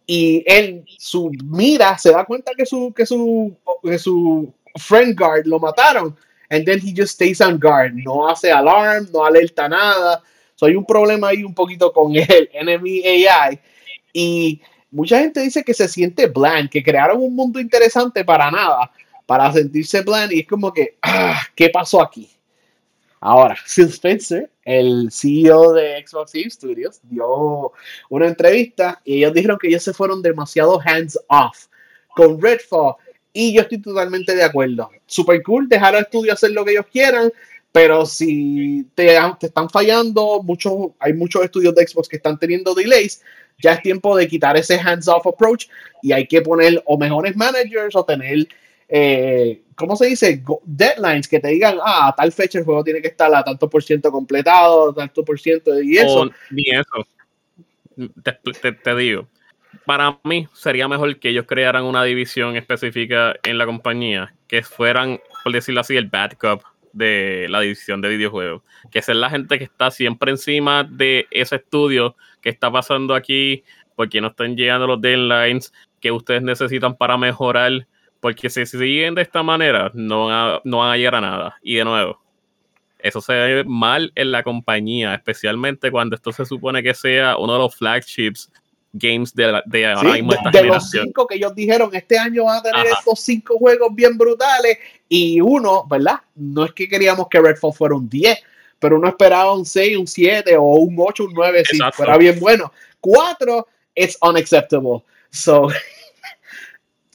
y él, su mira, se da cuenta que su, que su, que su friend guard lo mataron. And then he just stays on guard. No hace alarm, no alerta nada. So hay un problema ahí un poquito con el enemy AI. Y mucha gente dice que se siente bland, que crearon un mundo interesante para nada, para sentirse bland. Y es como que, ah, ¿qué pasó aquí? Ahora, Phil Spencer, el CEO de Xbox Game Studios, dio una entrevista y ellos dijeron que ellos se fueron demasiado hands off con Redfall. Y yo estoy totalmente de acuerdo. Super cool dejar al estudio hacer lo que ellos quieran, pero si te, te están fallando, muchos, hay muchos estudios de Xbox que están teniendo delays, ya es tiempo de quitar ese hands off approach y hay que poner o mejores managers o tener eh, ¿cómo se dice? Deadlines que te digan, ah, a tal fecha el juego tiene que estar a tanto por ciento completado, tanto por ciento, y eso. ni eso. Te, digo, para mí sería mejor que ellos crearan una división específica en la compañía, que fueran, por decirlo así, el bad cop de la división de videojuegos. Que es la gente que está siempre encima de ese estudio que está pasando aquí, porque no están llegando los deadlines que ustedes necesitan para mejorar porque si siguen de esta manera, no van, a, no van a llegar a nada. Y de nuevo, eso se ve mal en la compañía, especialmente cuando esto se supone que sea uno de los flagships games de, de ahora mismo de, de los cinco que ellos dijeron, este año van a tener estos cinco juegos bien brutales y uno, ¿verdad? No es que queríamos que Redfall fuera un 10, pero uno esperaba un 6, un 7 o un 8, un 9 si fuera bien bueno. Cuatro, it's unacceptable. So,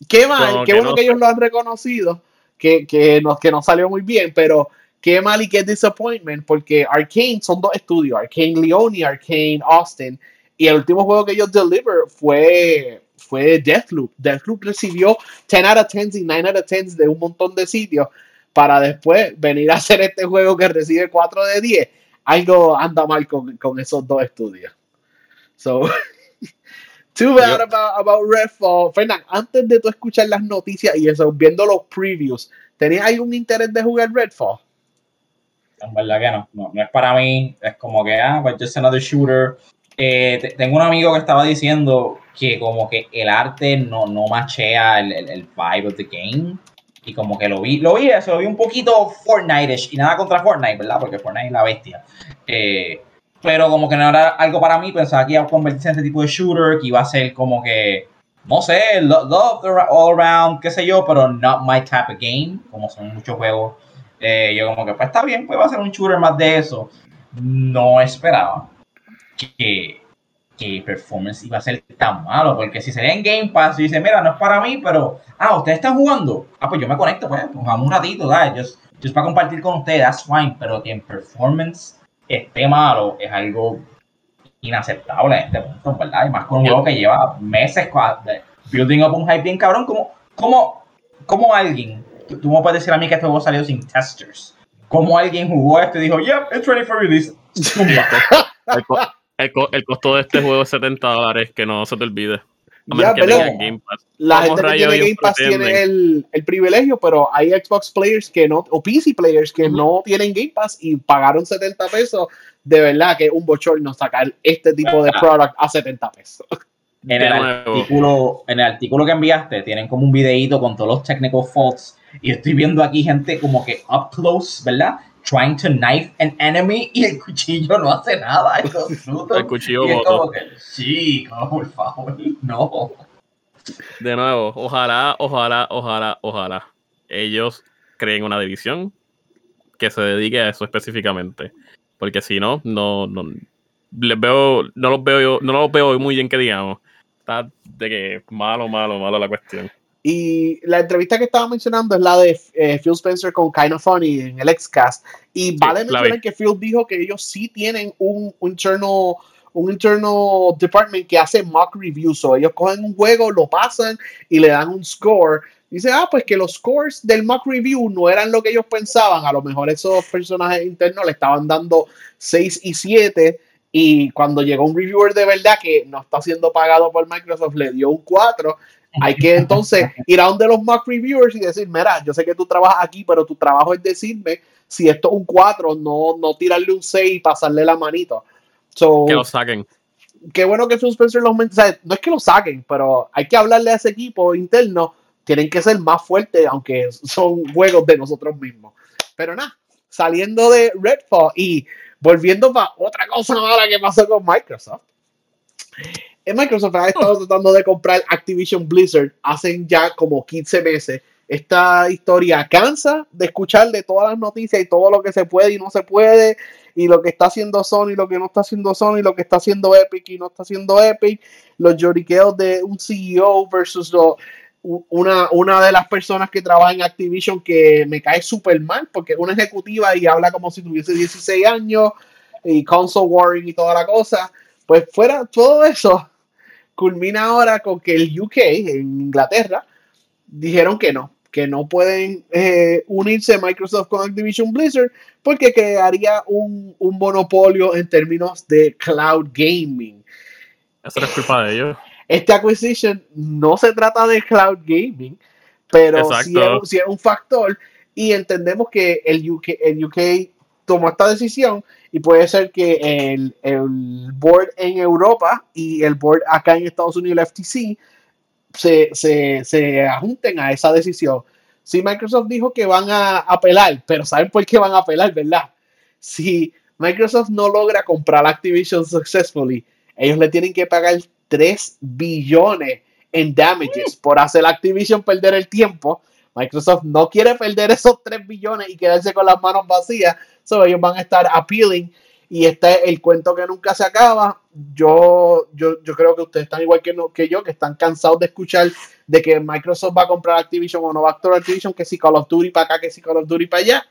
Qué mal, qué bueno que ellos lo han reconocido, que, que, nos, que nos salió muy bien, pero qué mal y qué disappointment, porque Arkane son dos estudios, Arkane Leone y Arkane Austin, y el último juego que ellos deliver fue, fue Deathloop. Deathloop recibió 10 out of 10 y 9 out of 10 de un montón de sitios para después venir a hacer este juego que recibe 4 de 10. Algo anda mal con, con esos dos estudios. So, too bad about, about Redfall. Fernán, antes de tú escuchar las noticias y eso, viendo los previews, ¿tenías algún interés de jugar Redfall? En verdad que no, no, no es para mí, es como que, ah, pues just another shooter. Eh, tengo un amigo que estaba diciendo que como que el arte no, no machea el, el, el vibe of the game. Y como que lo vi, lo vi eso, lo vi un poquito Fortnite-ish. Y nada contra Fortnite, ¿verdad? Porque Fortnite es la bestia. Eh, pero como que no era algo para mí, pensaba que iba a convertirse en este tipo de shooter, que iba a ser como que, no sé, love all around, qué sé yo, pero not my type of game, como son muchos juegos. Eh, yo como que, pues está bien, pues va a ser un shooter más de eso. No esperaba que, que performance iba a ser tan malo, porque si sería en Game Pass y dice, mira, no es para mí, pero, ah, ustedes están jugando, ah, pues yo me conecto, pues, jugamos un ratito, da, just, just para compartir con ustedes, that's fine, pero que en performance esté malo es algo inaceptable en este punto, ¿verdad? Y más con un juego que lleva meses building up un hype bien cabrón, como, como, como alguien, tú, tú me puedes decir a mí que este juego salió sin testers, como alguien jugó esto y dijo, yep, it's ready for release. el, co el, co el, costo de este juego es 70 dólares, que no se te olvide. Ya, pero la gente que tiene Game Pass tiene el, el, privilegio, pero hay Xbox players que no, o PC players que uh -huh. no tienen Game Pass y pagaron 70 pesos. De verdad que es un bochorno sacar este tipo de product a 70 pesos. En el, artículo, en el artículo que enviaste tienen como un videíto con todos los technical faults y estoy viendo aquí gente como que up close, ¿verdad? Trying to knife an enemy y el cuchillo no hace nada. el cuchillo y es como que, chico, por favor, no. De nuevo, ojalá, ojalá, ojalá, ojalá ellos creen una división que se dedique a eso específicamente. Porque si no, no, no les veo, no los veo, no los veo muy bien que digamos. Está de que malo, malo, malo la cuestión. Y la entrevista que estaba mencionando es la de eh, Phil Spencer con Kind of Funny en el Xcast. Y sí, vale mencionar que Phil dijo que ellos sí tienen un, un internal un internal department que hace mock reviews. So ellos cogen un juego, lo pasan y le dan un score. Dice, ah, pues que los scores del mock review no eran lo que ellos pensaban. A lo mejor esos personajes internos le estaban dando 6 y 7. Y cuando llegó un reviewer de verdad que no está siendo pagado por Microsoft, le dio un 4 hay que entonces ir a donde los mock reviewers y decir, mira, yo sé que tú trabajas aquí, pero tu trabajo es decirme si esto es un 4, no, no tirarle un 6 y pasarle la manito. So, que lo saquen. Qué bueno que Phil Spencer los o sea, no es que lo saquen, pero hay que hablarle a ese equipo interno. Tienen que ser más fuertes, aunque son juegos de nosotros mismos. Pero nada, saliendo de Redfall y volviendo para otra cosa mala que pasó con Microsoft. Microsoft ha estado tratando de comprar Activision Blizzard hace ya como 15 meses. Esta historia cansa de escuchar de todas las noticias y todo lo que se puede y no se puede, y lo que está haciendo Sony, lo que no está haciendo Sony, lo que está haciendo Epic y no está haciendo Epic, los lloriqueos de un CEO versus lo, una, una de las personas que trabaja en Activision que me cae súper mal porque es una ejecutiva y habla como si tuviese 16 años y console warring y toda la cosa. Pues fuera todo eso, culmina ahora con que el UK, en Inglaterra, dijeron que no, que no pueden eh, unirse Microsoft con Activision Blizzard porque crearía un, un, monopolio en términos de cloud gaming. Eso es culpa de ellos. Este acquisition no se trata de cloud gaming, pero sí es, sí es, un factor y entendemos que el UK, el UK tomó esta decisión y puede ser que el, el, board en Europa y el board acá en Estados Unidos, FTC, se, se, se ajunten a esa decisión. Si Microsoft dijo que van a apelar, pero ¿saben por qué van a apelar, verdad? Si Microsoft no logra comprar Activision successfully, ellos le tienen que pagar 3 billones en damages por hacer Activision perder el tiempo. Microsoft no quiere perder esos 3 billones y quedarse con las manos vacías. So, ellos van a estar appealing y este es el cuento que nunca se acaba. Yo, yo, yo creo que ustedes están igual que, no, que yo, que están cansados de escuchar de que Microsoft va a comprar Activision o no va a comprar Activision, que si Call of Duty para acá, que si Call of Duty para allá.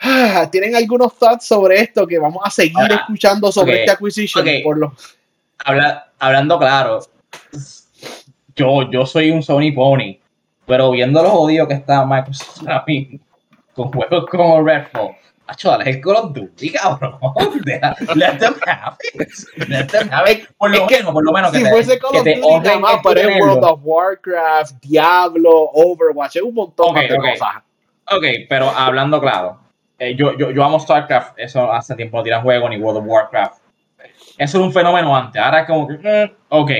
Ah, ¿Tienen algunos thoughts sobre esto que vamos a seguir Ahora, escuchando sobre ok, este acquisition? Por lo... Habla- hablando claro, yo, yo soy un Sony Pony, pero viendo los odios que está Microsoft ahora mismo, con juegos como Redfall, Acho, dale el Call of Duty, cabrón. Let them have it. Let them have it. Por lo Es que menos, por lo menos que si te, fuese Call que of Duty nada más, pero es. World of Warcraft, Diablo, Overwatch, es un montón Ok, más de ok. cosas. Ok, pero hablando claro, eh, yo, yo, yo amo StarCraft, eso hace tiempo no tiran juego, ni World of Warcraft. Eso era un fenómeno antes, ahora es como que, mm, ok,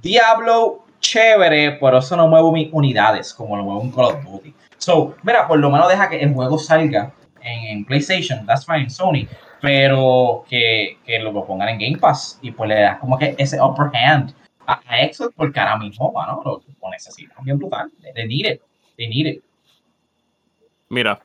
Diablo, chévere, pero eso no mueve mis unidades como lo mueve un Call of Duty. So, mira, por lo menos deja que el juego salga en, PlayStation, that's fine, Sony, pero que, que lo pongan en Game Pass y pues le das como que ese upper hand a, a porque ahora mismo, mano, lo, lo necesitan bien brutal. They need it. Mira,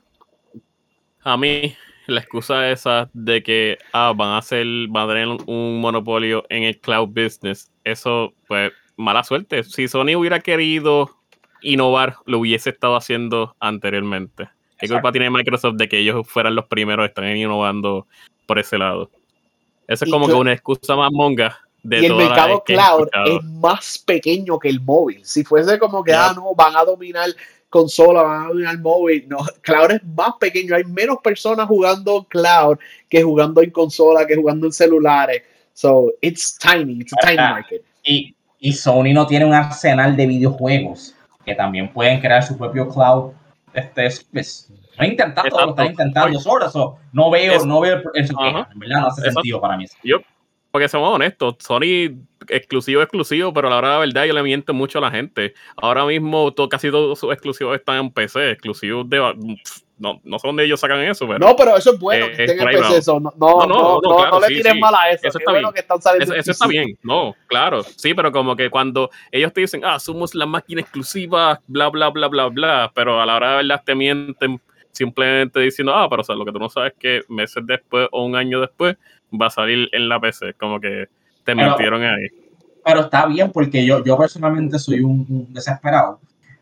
a mí la excusa esa de que ah, van a hacer, van a tener un monopolio en el cloud business, eso, pues, mala suerte. Si Sony hubiera querido innovar, lo hubiese estado haciendo anteriormente. ¿Qué Exacto. culpa tiene Microsoft de que ellos fueran los primeros que están innovando por ese lado? Eso es como que una excusa más monga de y el mercado cloud es más pequeño que el móvil. Si fuese como que, ah, no, van a dominar consola, van a dominar móvil, no, cloud es más pequeño. Hay menos personas jugando cloud que jugando en consola, que jugando en celulares. So, it's tiny, it's a tiny Ah. market. Y, y Sony no tiene un arsenal de videojuegos que también pueden crear su propio cloud. Este es, pues, no intentando, Exacto. lo están intentando solo, so, no veo, Es- no veo el, Ajá. en verdad no hace Exacto. sentido para mí. Porque seamos honestos, Sony exclusivo, exclusivo, pero a la hora de la verdad yo le miento mucho a la gente. Ahora mismo to- casi todos sus exclusivos están en PC, exclusivos de... pff, No, no sé dónde ellos sacan eso, pero No, pero eso es bueno Eh, que estén en PC. va. so, no, no, No, no, no, no, no, claro, no le sí, tiren sí. mal a eso. Eso está bueno bien. que están saliendo eso, eso está bien. No, claro, sí, pero como que cuando ellos te dicen, ah, somos la máquina exclusiva, bla, bla, bla, bla, bla, pero a la hora de verdad te mienten simplemente diciendo, ah, pero o sea, lo que tú no sabes es que meses después o un año después va a salir en la PC. Como que te Pero- mintieron ahí. Pero está bien porque yo, yo personalmente soy un, un desesperado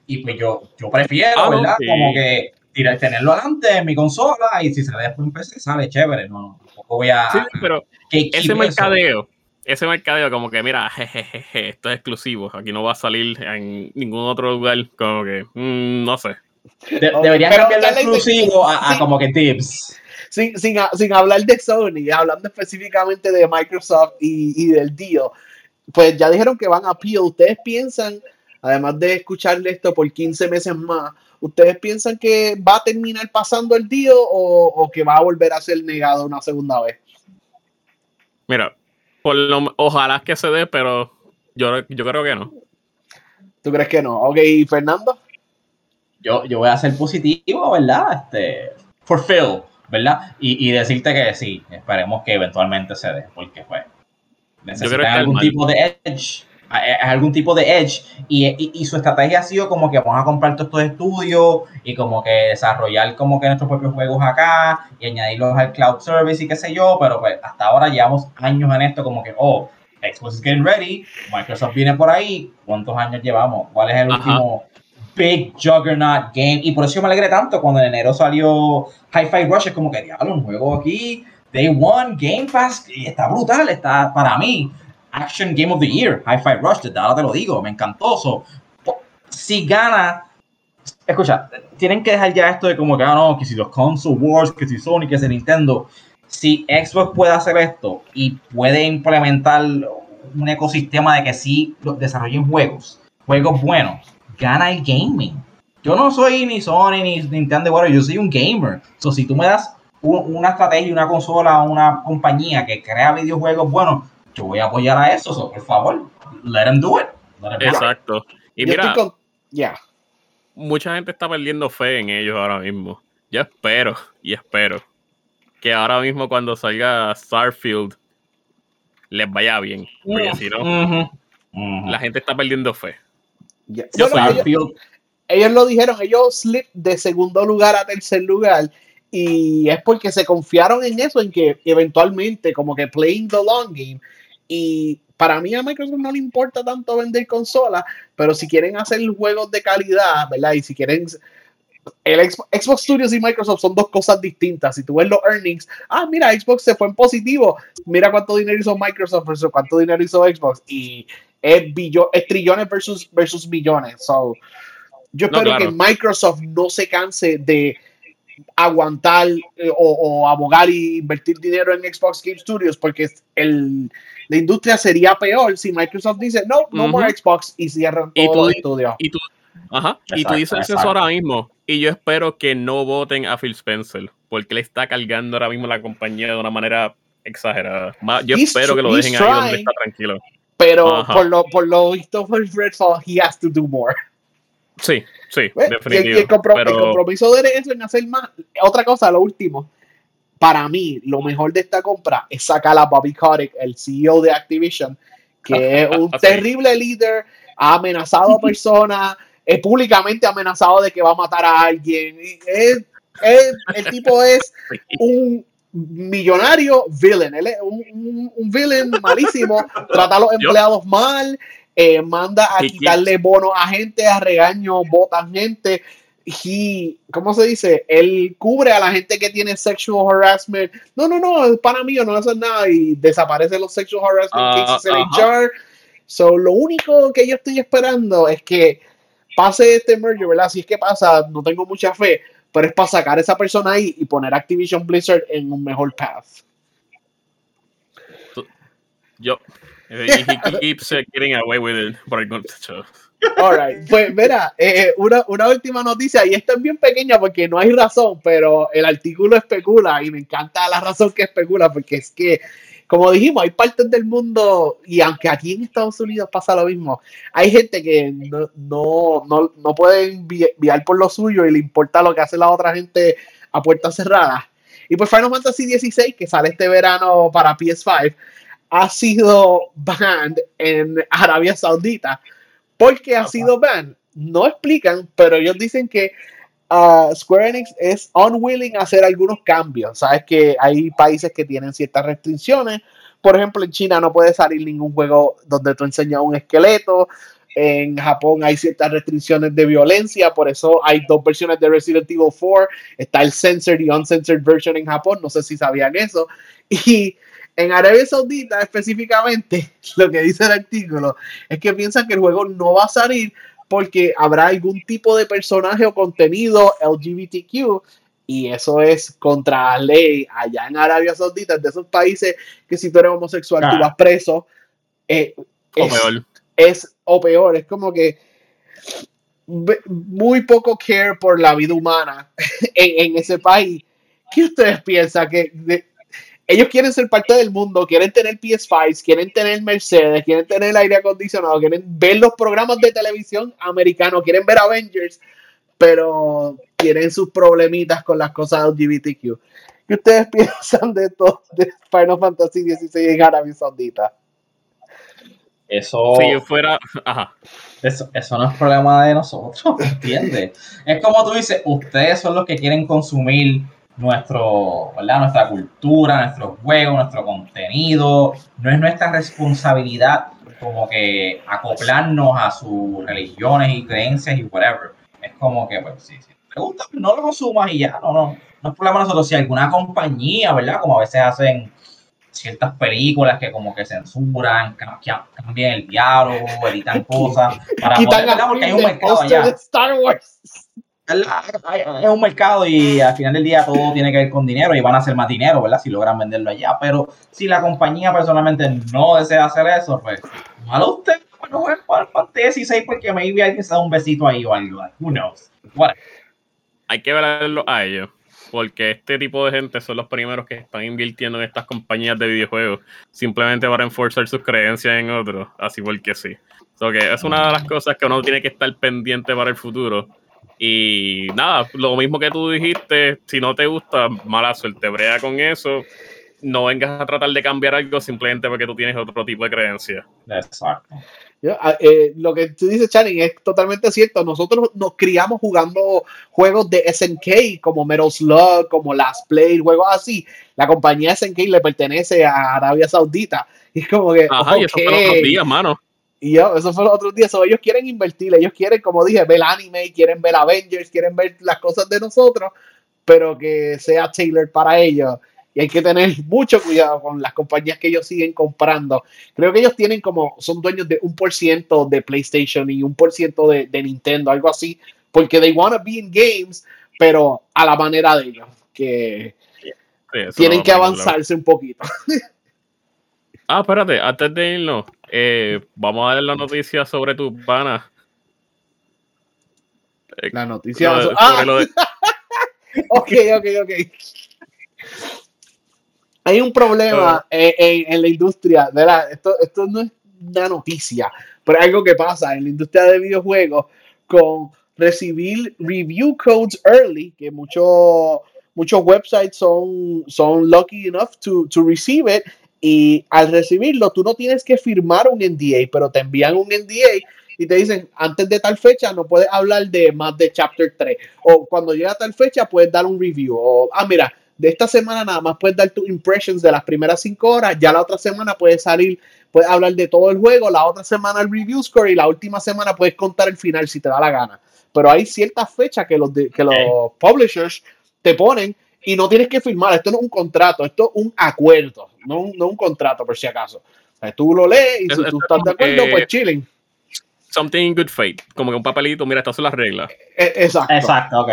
y pues yo, yo prefiero, Ah, no, ¿verdad? sí. Como que tirar, tenerlo adelante en mi consola y si sale después en PC sale chévere, no, tampoco voy a... Sí, pero ese keep eso. mercadeo, ese mercadeo como que, mira, jejeje, esto es exclusivo, aquí no va a salir en ningún otro lugar, como que, mm, no sé. De- Ok, deberían pero cambiarlo exclusivo a, a sí. como que tips. sin, sin, sin hablar de Sony, hablando específicamente de Microsoft y, y del deal, pues ya dijeron que van a appeal. ¿Ustedes piensan, además de escucharle esto por 15 meses más, ¿ustedes piensan que va a terminar pasando el deal o, o que va a volver a ser negado una segunda vez? Mira, por lo, ojalá que se dé, pero yo, yo creo que no. ¿Tú crees que no? Ok, Fernando. Yo, yo voy a ser positivo, ¿verdad? Este, for Phil, ¿verdad? Y, y decirte que sí, esperemos que eventualmente se dé, porque pues necesitan algún tipo de edge, algún tipo de edge, y, y, y su estrategia ha sido como que vamos a comprar todos estos estudios y como que desarrollar como que nuestros propios juegos acá y añadirlos al cloud service y qué sé yo, pero pues hasta ahora llevamos años en esto como que, oh, Xbox is getting ready, Microsoft viene por ahí, ¿cuántos años llevamos? ¿Cuál es el Ajá. último big juggernaut game? Y por eso yo me alegré tanto cuando en enero salió Hi-Fi Rush, es como que, diablo, un juego aquí, Day One, Game Pass, y está brutal, está para mí, Action Game of the Year, Hi-Fi Rush, desde ahora te lo digo, me encantó. So, si gana, escucha, tienen que dejar ya esto de como que, ah, no, que si los console wars, que si Sony, que si Nintendo, si Xbox puede hacer esto y puede implementar un ecosistema de que sí desarrollen juegos, juegos buenos, gana el gaming. Yo no soy ni Sony ni Nintendo, bueno, yo soy un gamer. So, si tú me das un- una estrategia, una consola, una compañía que crea videojuegos buenos, yo voy a apoyar a eso. So, por favor, let them do it. Exacto. Y Yo mira, estoy con- Ya. mucha gente está perdiendo fe en ellos ahora mismo. Yo espero y espero que ahora mismo cuando salga Starfield les vaya bien. Porque si no, Ujú. Ujú. la gente está perdiendo fe. Yo Bueno, ellos, Starfield, ellos lo dijeron, ellos slip de segundo lugar a tercer lugar y es porque se confiaron en eso, en que eventualmente como que playing the long game y para mí a Microsoft no le importa tanto vender consolas, pero si quieren hacer juegos de calidad, ¿verdad? Y si quieren el Xbox, Studios y Microsoft son dos cosas distintas. Si tú ves los earnings, ah, mira, Xbox se fue en positivo. Mira cuánto dinero hizo Microsoft versus cuánto dinero hizo Xbox. Y es, trillones versus, versus millones. So, yo espero que Microsoft no se canse de aguantar eh, o, abogar y invertir dinero en Xbox Game Studios porque el, la industria sería peor si Microsoft dice no, no more Xbox y cierran todo el estudio. Y tú, ajá, y tú dices eso ahora mismo y yo espero que no voten a Phil Spencer porque le está cargando ahora mismo la compañía de una manera exagerada. Yo espero que lo dejen ahí donde está tranquilo. Pero por lo, por lo visto por Redfall, he has to do more. Sí, sí, definitivamente. el, compromiso de eso en hacer más. Otra cosa, lo último. Para mí, lo mejor de esta compra es sacar a Bobby Kotick, el CEO de Activision, que es un terrible líder, ha amenazado a personas, es públicamente amenazado de que va a matar a alguien. Es, el tipo es un millonario villain, él es un, un villain malísimo, trata a los empleados mal, eh, manda a quitarle bonos a gente, a regaño, botan gente. Y, ¿cómo se dice? Él cubre a la gente que tiene sexual harassment. No, no, no, es para mí, no hace nada y desaparecen los sexual harassment uh, cases en HR. So, lo único que yo estoy esperando es que pase este merger, ¿verdad? Si es que pasa, no tengo mucha fe, pero es para sacar a esa persona ahí y poner Activision Blizzard en un mejor path. Yo, he keeps getting away with it, Alright, pues mira, eh, una, una, última noticia, y esta es bien pequeña porque no hay razón, pero el artículo especula y me encanta la razón que especula porque es que, como dijimos, hay partes del mundo, y aunque aquí en Estados Unidos pasa lo mismo, hay gente que no, no, no, no pueden viajar por lo suyo y le importa lo que hace la otra gente a puertas cerradas. Y pues Final Fantasy XVI, que sale este verano para PS5, ha sido banned en Arabia Saudita. ¿Por qué ha sido banned? No explican, pero ellos dicen que uh, Square Enix es unwilling a hacer algunos cambios. Sabes que hay países que tienen ciertas restricciones. Por ejemplo, en China no puede salir ningún juego donde tú enseñas un esqueleto. En Japón hay ciertas restricciones de violencia, por eso hay dos versiones de Resident Evil 4. Está el censored y uncensored version en Japón, no sé si sabían eso. Y en Arabia Saudita específicamente, lo que dice el artículo es que piensan que el juego no va a salir porque habrá algún tipo de personaje o contenido LGBTQ y eso es contra la ley allá en Arabia Saudita, de esos países que si tú eres homosexual tú vas preso. Eh, o es, peor. Es, o peor, es como que muy poco care por la vida humana en, ese país. ¿Qué ustedes piensan? que ellos quieren ser parte del mundo, quieren tener PS5, quieren tener Mercedes, quieren tener aire acondicionado, quieren ver los programas de televisión americanos, quieren ver Avengers, pero tienen sus problemitas con las cosas LGBTQ. ¿Qué ustedes piensan de todo de Final Fantasy XVI en Arabia Saudita? Eso. Si fuera. Ajá. Eso, eso no es problema de nosotros, ¿entiendes? es como tú dices, ustedes son los que quieren consumir nuestro, ¿verdad? nuestra cultura, nuestro juego, nuestro contenido. No es nuestra responsabilidad como que acoplarnos a sus religiones y creencias y whatever. Es como que, pues, si, si te gusta, pues, no lo consumas y ya, no, no. No es problema nosotros. Si alguna compañía, ¿verdad? Como a veces hacen ciertas películas que como que censuran, cambian el diálogo, editan cosas para poder, Porque hay un mercado allá. Star Wars es un mercado y al final del día todo tiene que ver con dinero y van a hacer más dinero, ¿verdad? Si logran venderlo allá. Pero si la compañía personalmente no desea hacer eso, pues malo usted. Bueno, bueno, parte 16 porque maybe alguien se da un besito ahí o algo. Who knows? Hay que verlo a ellos. Porque este tipo de gente son los primeros que están invirtiendo en estas compañías de videojuegos simplemente para enforzar sus creencias en otros, así porque sí. So que es una de las cosas que uno tiene que estar pendiente para el futuro y nada, lo mismo que tú dijiste, si no te gusta, mala suerte, brea con eso. No vengas a tratar de cambiar algo simplemente porque tú tienes otro tipo de creencia. Exacto. Ah, eh, lo que tú dices, Channing, es totalmente cierto. Nosotros nos criamos jugando juegos de SNK como Metal Slug, como Last Play, juegos así. La compañía SNK le pertenece a Arabia Saudita. Y es como que. Ajá, y eso fue los días, mano. Y yo, eso fue los otros días. So, ellos quieren invertir, ellos quieren, como dije, ver anime, quieren ver Avengers, quieren ver las cosas de nosotros, pero que sea tailored para ellos. Y hay que tener mucho cuidado con las compañías que ellos siguen comprando. Creo que ellos tienen como, son dueños de un por ciento de PlayStation y un por ciento de, de Nintendo, algo así, porque they want to be in games, pero a la manera de ellos, que Sí, tienen no, que avanzarse un poquito. Ah, espérate, antes de irnos, eh, vamos a ver la noticia sobre tu pana. Eh, La noticia. lo de- ah, sobre lo de- ok, ok, ok. Hay un problema en, en- en la industria. ¿verdad? Esto, esto no es una noticia, pero algo que pasa en la industria de videojuegos con recibir review codes early, que muchos muchos websites son, son lucky enough to, to receive it. Y al recibirlo, tú no tienes que firmar un NDA, pero te envían un NDA y te dicen, antes de tal fecha no puedes hablar de más de chapter 3. O cuando llega a tal fecha puedes dar un review. O, ah, mira, de esta semana nada más puedes dar tus impressions de las primeras 5 horas. Ya la otra semana puedes salir, puedes hablar de todo el juego. La otra semana el review score y la última semana puedes contar el final si te da la gana. Pero hay ciertas fechas que los, de- que los publishers te ponen y no tienes que firmar. Esto no es un contrato, esto es un acuerdo, no un, no un contrato por si acaso. O sea, tú lo lees y si tú estás de acuerdo, pues chilling. something in good faith, como que un papelito, mira, estas son las reglas. Eh, Exacto. Exacto, ok.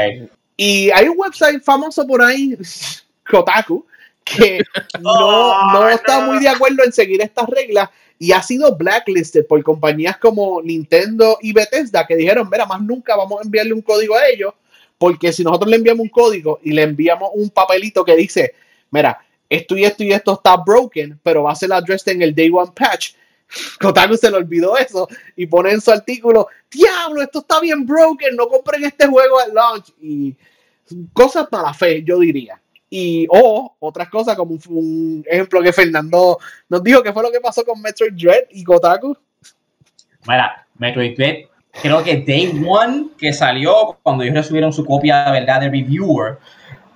Y hay un website famoso por ahí, Kotaku, que no, no está muy de acuerdo en seguir estas reglas y ha sido blacklisted por compañías como Nintendo y Bethesda que dijeron, mira, más nunca vamos a enviarle un código a ellos, porque si nosotros le enviamos un código y le enviamos un papelito que dice, mira, esto y esto y esto está broken, pero va a ser addressed en el Day One Patch. Kotaku se le olvidó eso y pone en su artículo, diablo, esto está bien broken, no compren este juego al launch. Y cosas mala fe, yo diría. Y o otras cosas, como un ejemplo que Fernando nos dijo que fue lo que pasó con Metroid Dread y Kotaku. Mira, Metroid Dread, creo que Day One que salió, cuando ellos recibieron su copia verdad de reviewer,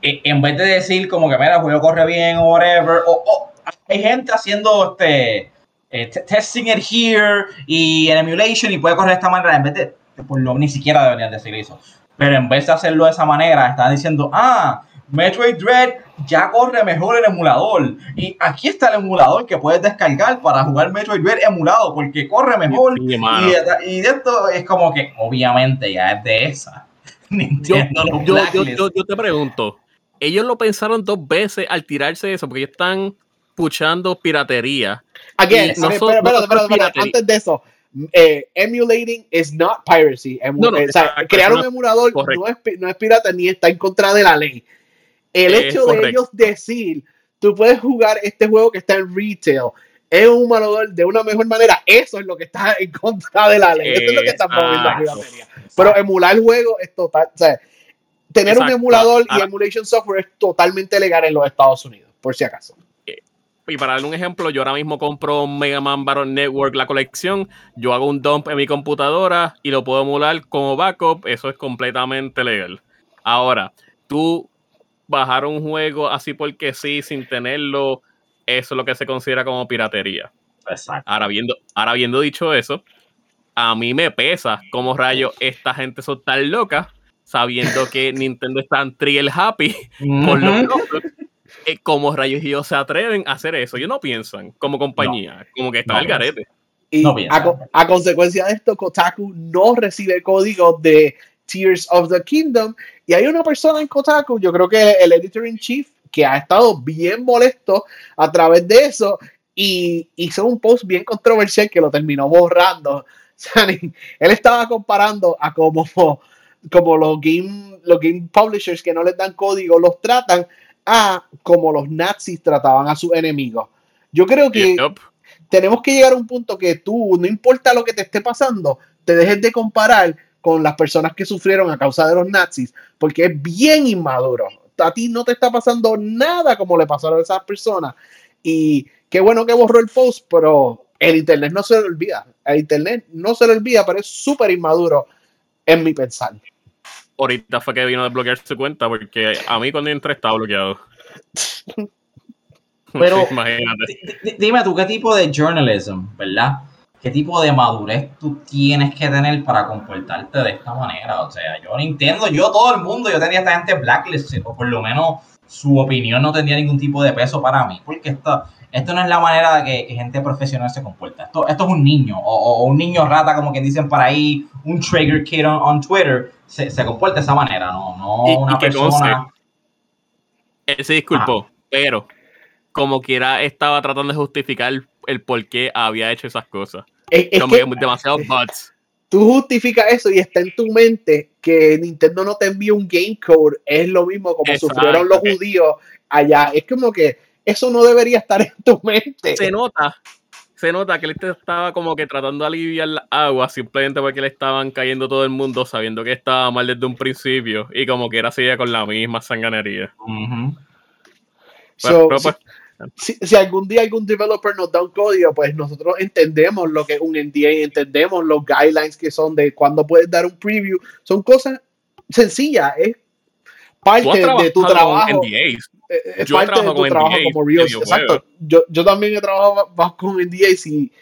eh, en vez de decir como que, mira, el juego corre bien o whatever, o hay gente haciendo este eh, testing it here y en emulation y puede correr de esta manera, en vez de, por lo ni siquiera deberían decir eso. Pero en vez de hacerlo de esa manera, están diciendo, ah, Metroid Dread ya corre mejor el emulador. Y aquí está el emulador que puedes descargar para jugar Metroid Dread emulado, porque corre mejor. Sí, Y, de esto es como que, obviamente, ya es de esa. Yo, Nintendo yo, yo, yo- yo te pregunto, ellos lo pensaron dos veces al tirarse eso, porque ellos están puchando piratería. Again, piratería. antes de eso, eh, emulating is not piracy. Emu- No, no, eh, o sea, exacto, crear un no- emulador no es, pi- no es pirata ni está en contra de la ley. El Es hecho de ellos decir, tú puedes jugar este juego que está en retail, es un emulador de una mejor manera, eso es lo que está en contra de la ley. Eso es lo que están moviendo Exacto. piratería. Pero emular juegos es total, o sea, tener un emulador y Ahora- emulation software es totalmente legal en los Estados Unidos, por si acaso. Y para darle un ejemplo, yo ahora mismo compro Mega Man Battle Network, la colección, yo hago un dump en mi computadora y lo puedo emular como backup, eso es completamente legal. Ahora, tú bajar un juego así porque sí, sin tenerlo, eso es lo que se considera como piratería. Exacto. Ahora viendo, ahora habiendo dicho eso, a mí me pesa como rayo esta gente son tan loca, sabiendo que Nintendo está en trial happy con los Ujú. productos, eh, como rayos ellos se atreven a hacer eso. Ellos no piensan como compañía, como que está No el garete. Y No a, co- a consecuencia de esto, Kotaku no recibe código de Tears of the Kingdom. Y hay una persona en Kotaku, yo creo que el editor in chief, que ha estado bien molesto a través de eso y hizo un post bien controversial que lo terminó borrando. Él estaba comparando a como, como los, game, los game publishers que no les dan código los tratan a como los nazis trataban a sus enemigos. Yo creo que tenemos que llegar a un punto que tú, no importa lo que te esté pasando, te dejes de comparar con las personas que sufrieron a causa de los nazis, porque es bien inmaduro. A ti no te está pasando nada como le pasaron a esas personas. Y qué bueno que borró el post, pero el Internet no se le olvida. El Internet no se le olvida, pero es súper inmaduro en mi pensar. Ahorita fue que vino a desbloquear su cuenta porque a mí cuando entré estaba bloqueado. Pero- Imagínate. Dime tú, ¿qué tipo de journalism, verdad? Qué tipo de madurez tú tienes que tener para comportarte de esta manera. O sea, yo Nintendo, yo todo el mundo, yo tenía esta gente blacklist, o por lo menos su opinión no tenía ningún tipo de peso para mí, porque esto, esto no es la manera de que, gente profesional se comporta. Esto, esto es un niño, o, un niño rata, como que dicen por ahí, un trigger kid on, Twitter, se, se, comporta de esa manera, no, no una persona. él se disculpó, pero como quiera estaba tratando de justificar el por qué había hecho esas cosas. Es, como que, demasiado bots. Tú justificas eso y está en tu mente que Nintendo no te envía un game code. Es lo mismo como sufrieron los judíos allá. Es como que eso no debería estar en tu mente. Se nota, se nota que él estaba como que tratando de aliviar la agua simplemente porque le estaban cayendo todo el mundo sabiendo que estaba mal desde un principio y como que era seguía con la misma sanganería. pues, si, algún día algún developer nos da un código, pues nosotros entendemos lo que es un NDA, entendemos los guidelines que son de cuándo puedes dar un preview. Son cosas sencillas, es parte de tu trabajo. Es yo parte de tu trabajo como Real. Exacto. Yo, yo también he trabajado con NDAs y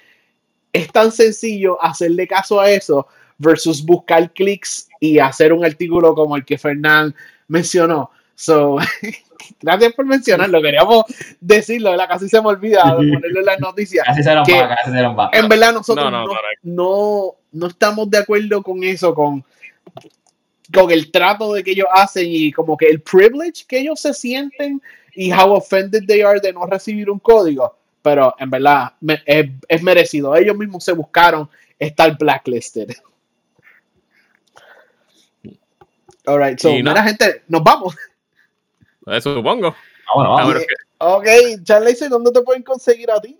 es tan sencillo hacerle caso a eso versus buscar clics y hacer un artículo como el que Fernán mencionó. So, gracias por mencionarlo, queríamos decirlo, la casi se me olvida ponerlo en las noticias. Casi se nos va, casi se nos va. En verdad, nosotros no, no, estamos de acuerdo con eso, con, con el trato de que ellos hacen y como que el privilege que ellos se sienten y how offended they are de no recibir un código. Pero en verdad es, es merecido. Ellos mismos se buscaron estar blacklisted. Alright, so, mira, gente, nos vamos. Eso supongo. Ah, bueno, vamos. Ah, ok, Charles, ¿dónde te pueden conseguir a ti?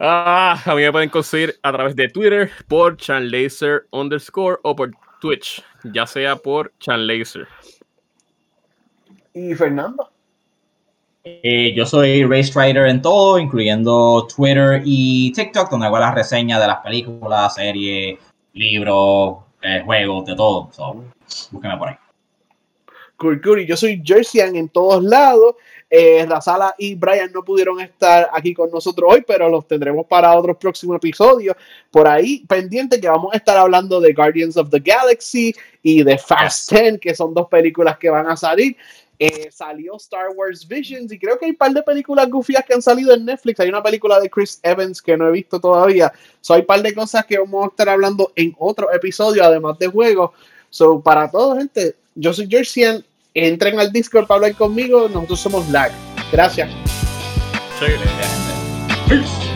Ah, a mí me pueden conseguir a través de Twitter por chanlaser underscore o por Twitch, ya sea por chanlaser. ¿Y Fernando? Eh, yo soy Race Rider en todo, incluyendo Twitter y TikTok, donde hago las reseñas de las películas, series, libros, eh, juegos, de todo. So, búsqueme por ahí. Cool, Yo soy Jerseyan en todos lados. Eh, Razala y Brian no pudieron estar aquí con nosotros hoy, pero los tendremos para otros próximos episodios. Por ahí, pendiente que vamos a estar hablando de Guardians of the Galaxy y de Fast 10, que son dos películas que van a salir. Eh, salió Star Wars Visions y creo que hay un par de películas goofias que han salido en Netflix. Hay una película de Chris Evans que no he visto todavía. So, hay un par de cosas que vamos a estar hablando en otro episodio, además de juegos. So, para todo, gente, yo soy Jerseyan entren al Discord para hablar conmigo. Nosotros somos LAG. Gracias. Sí.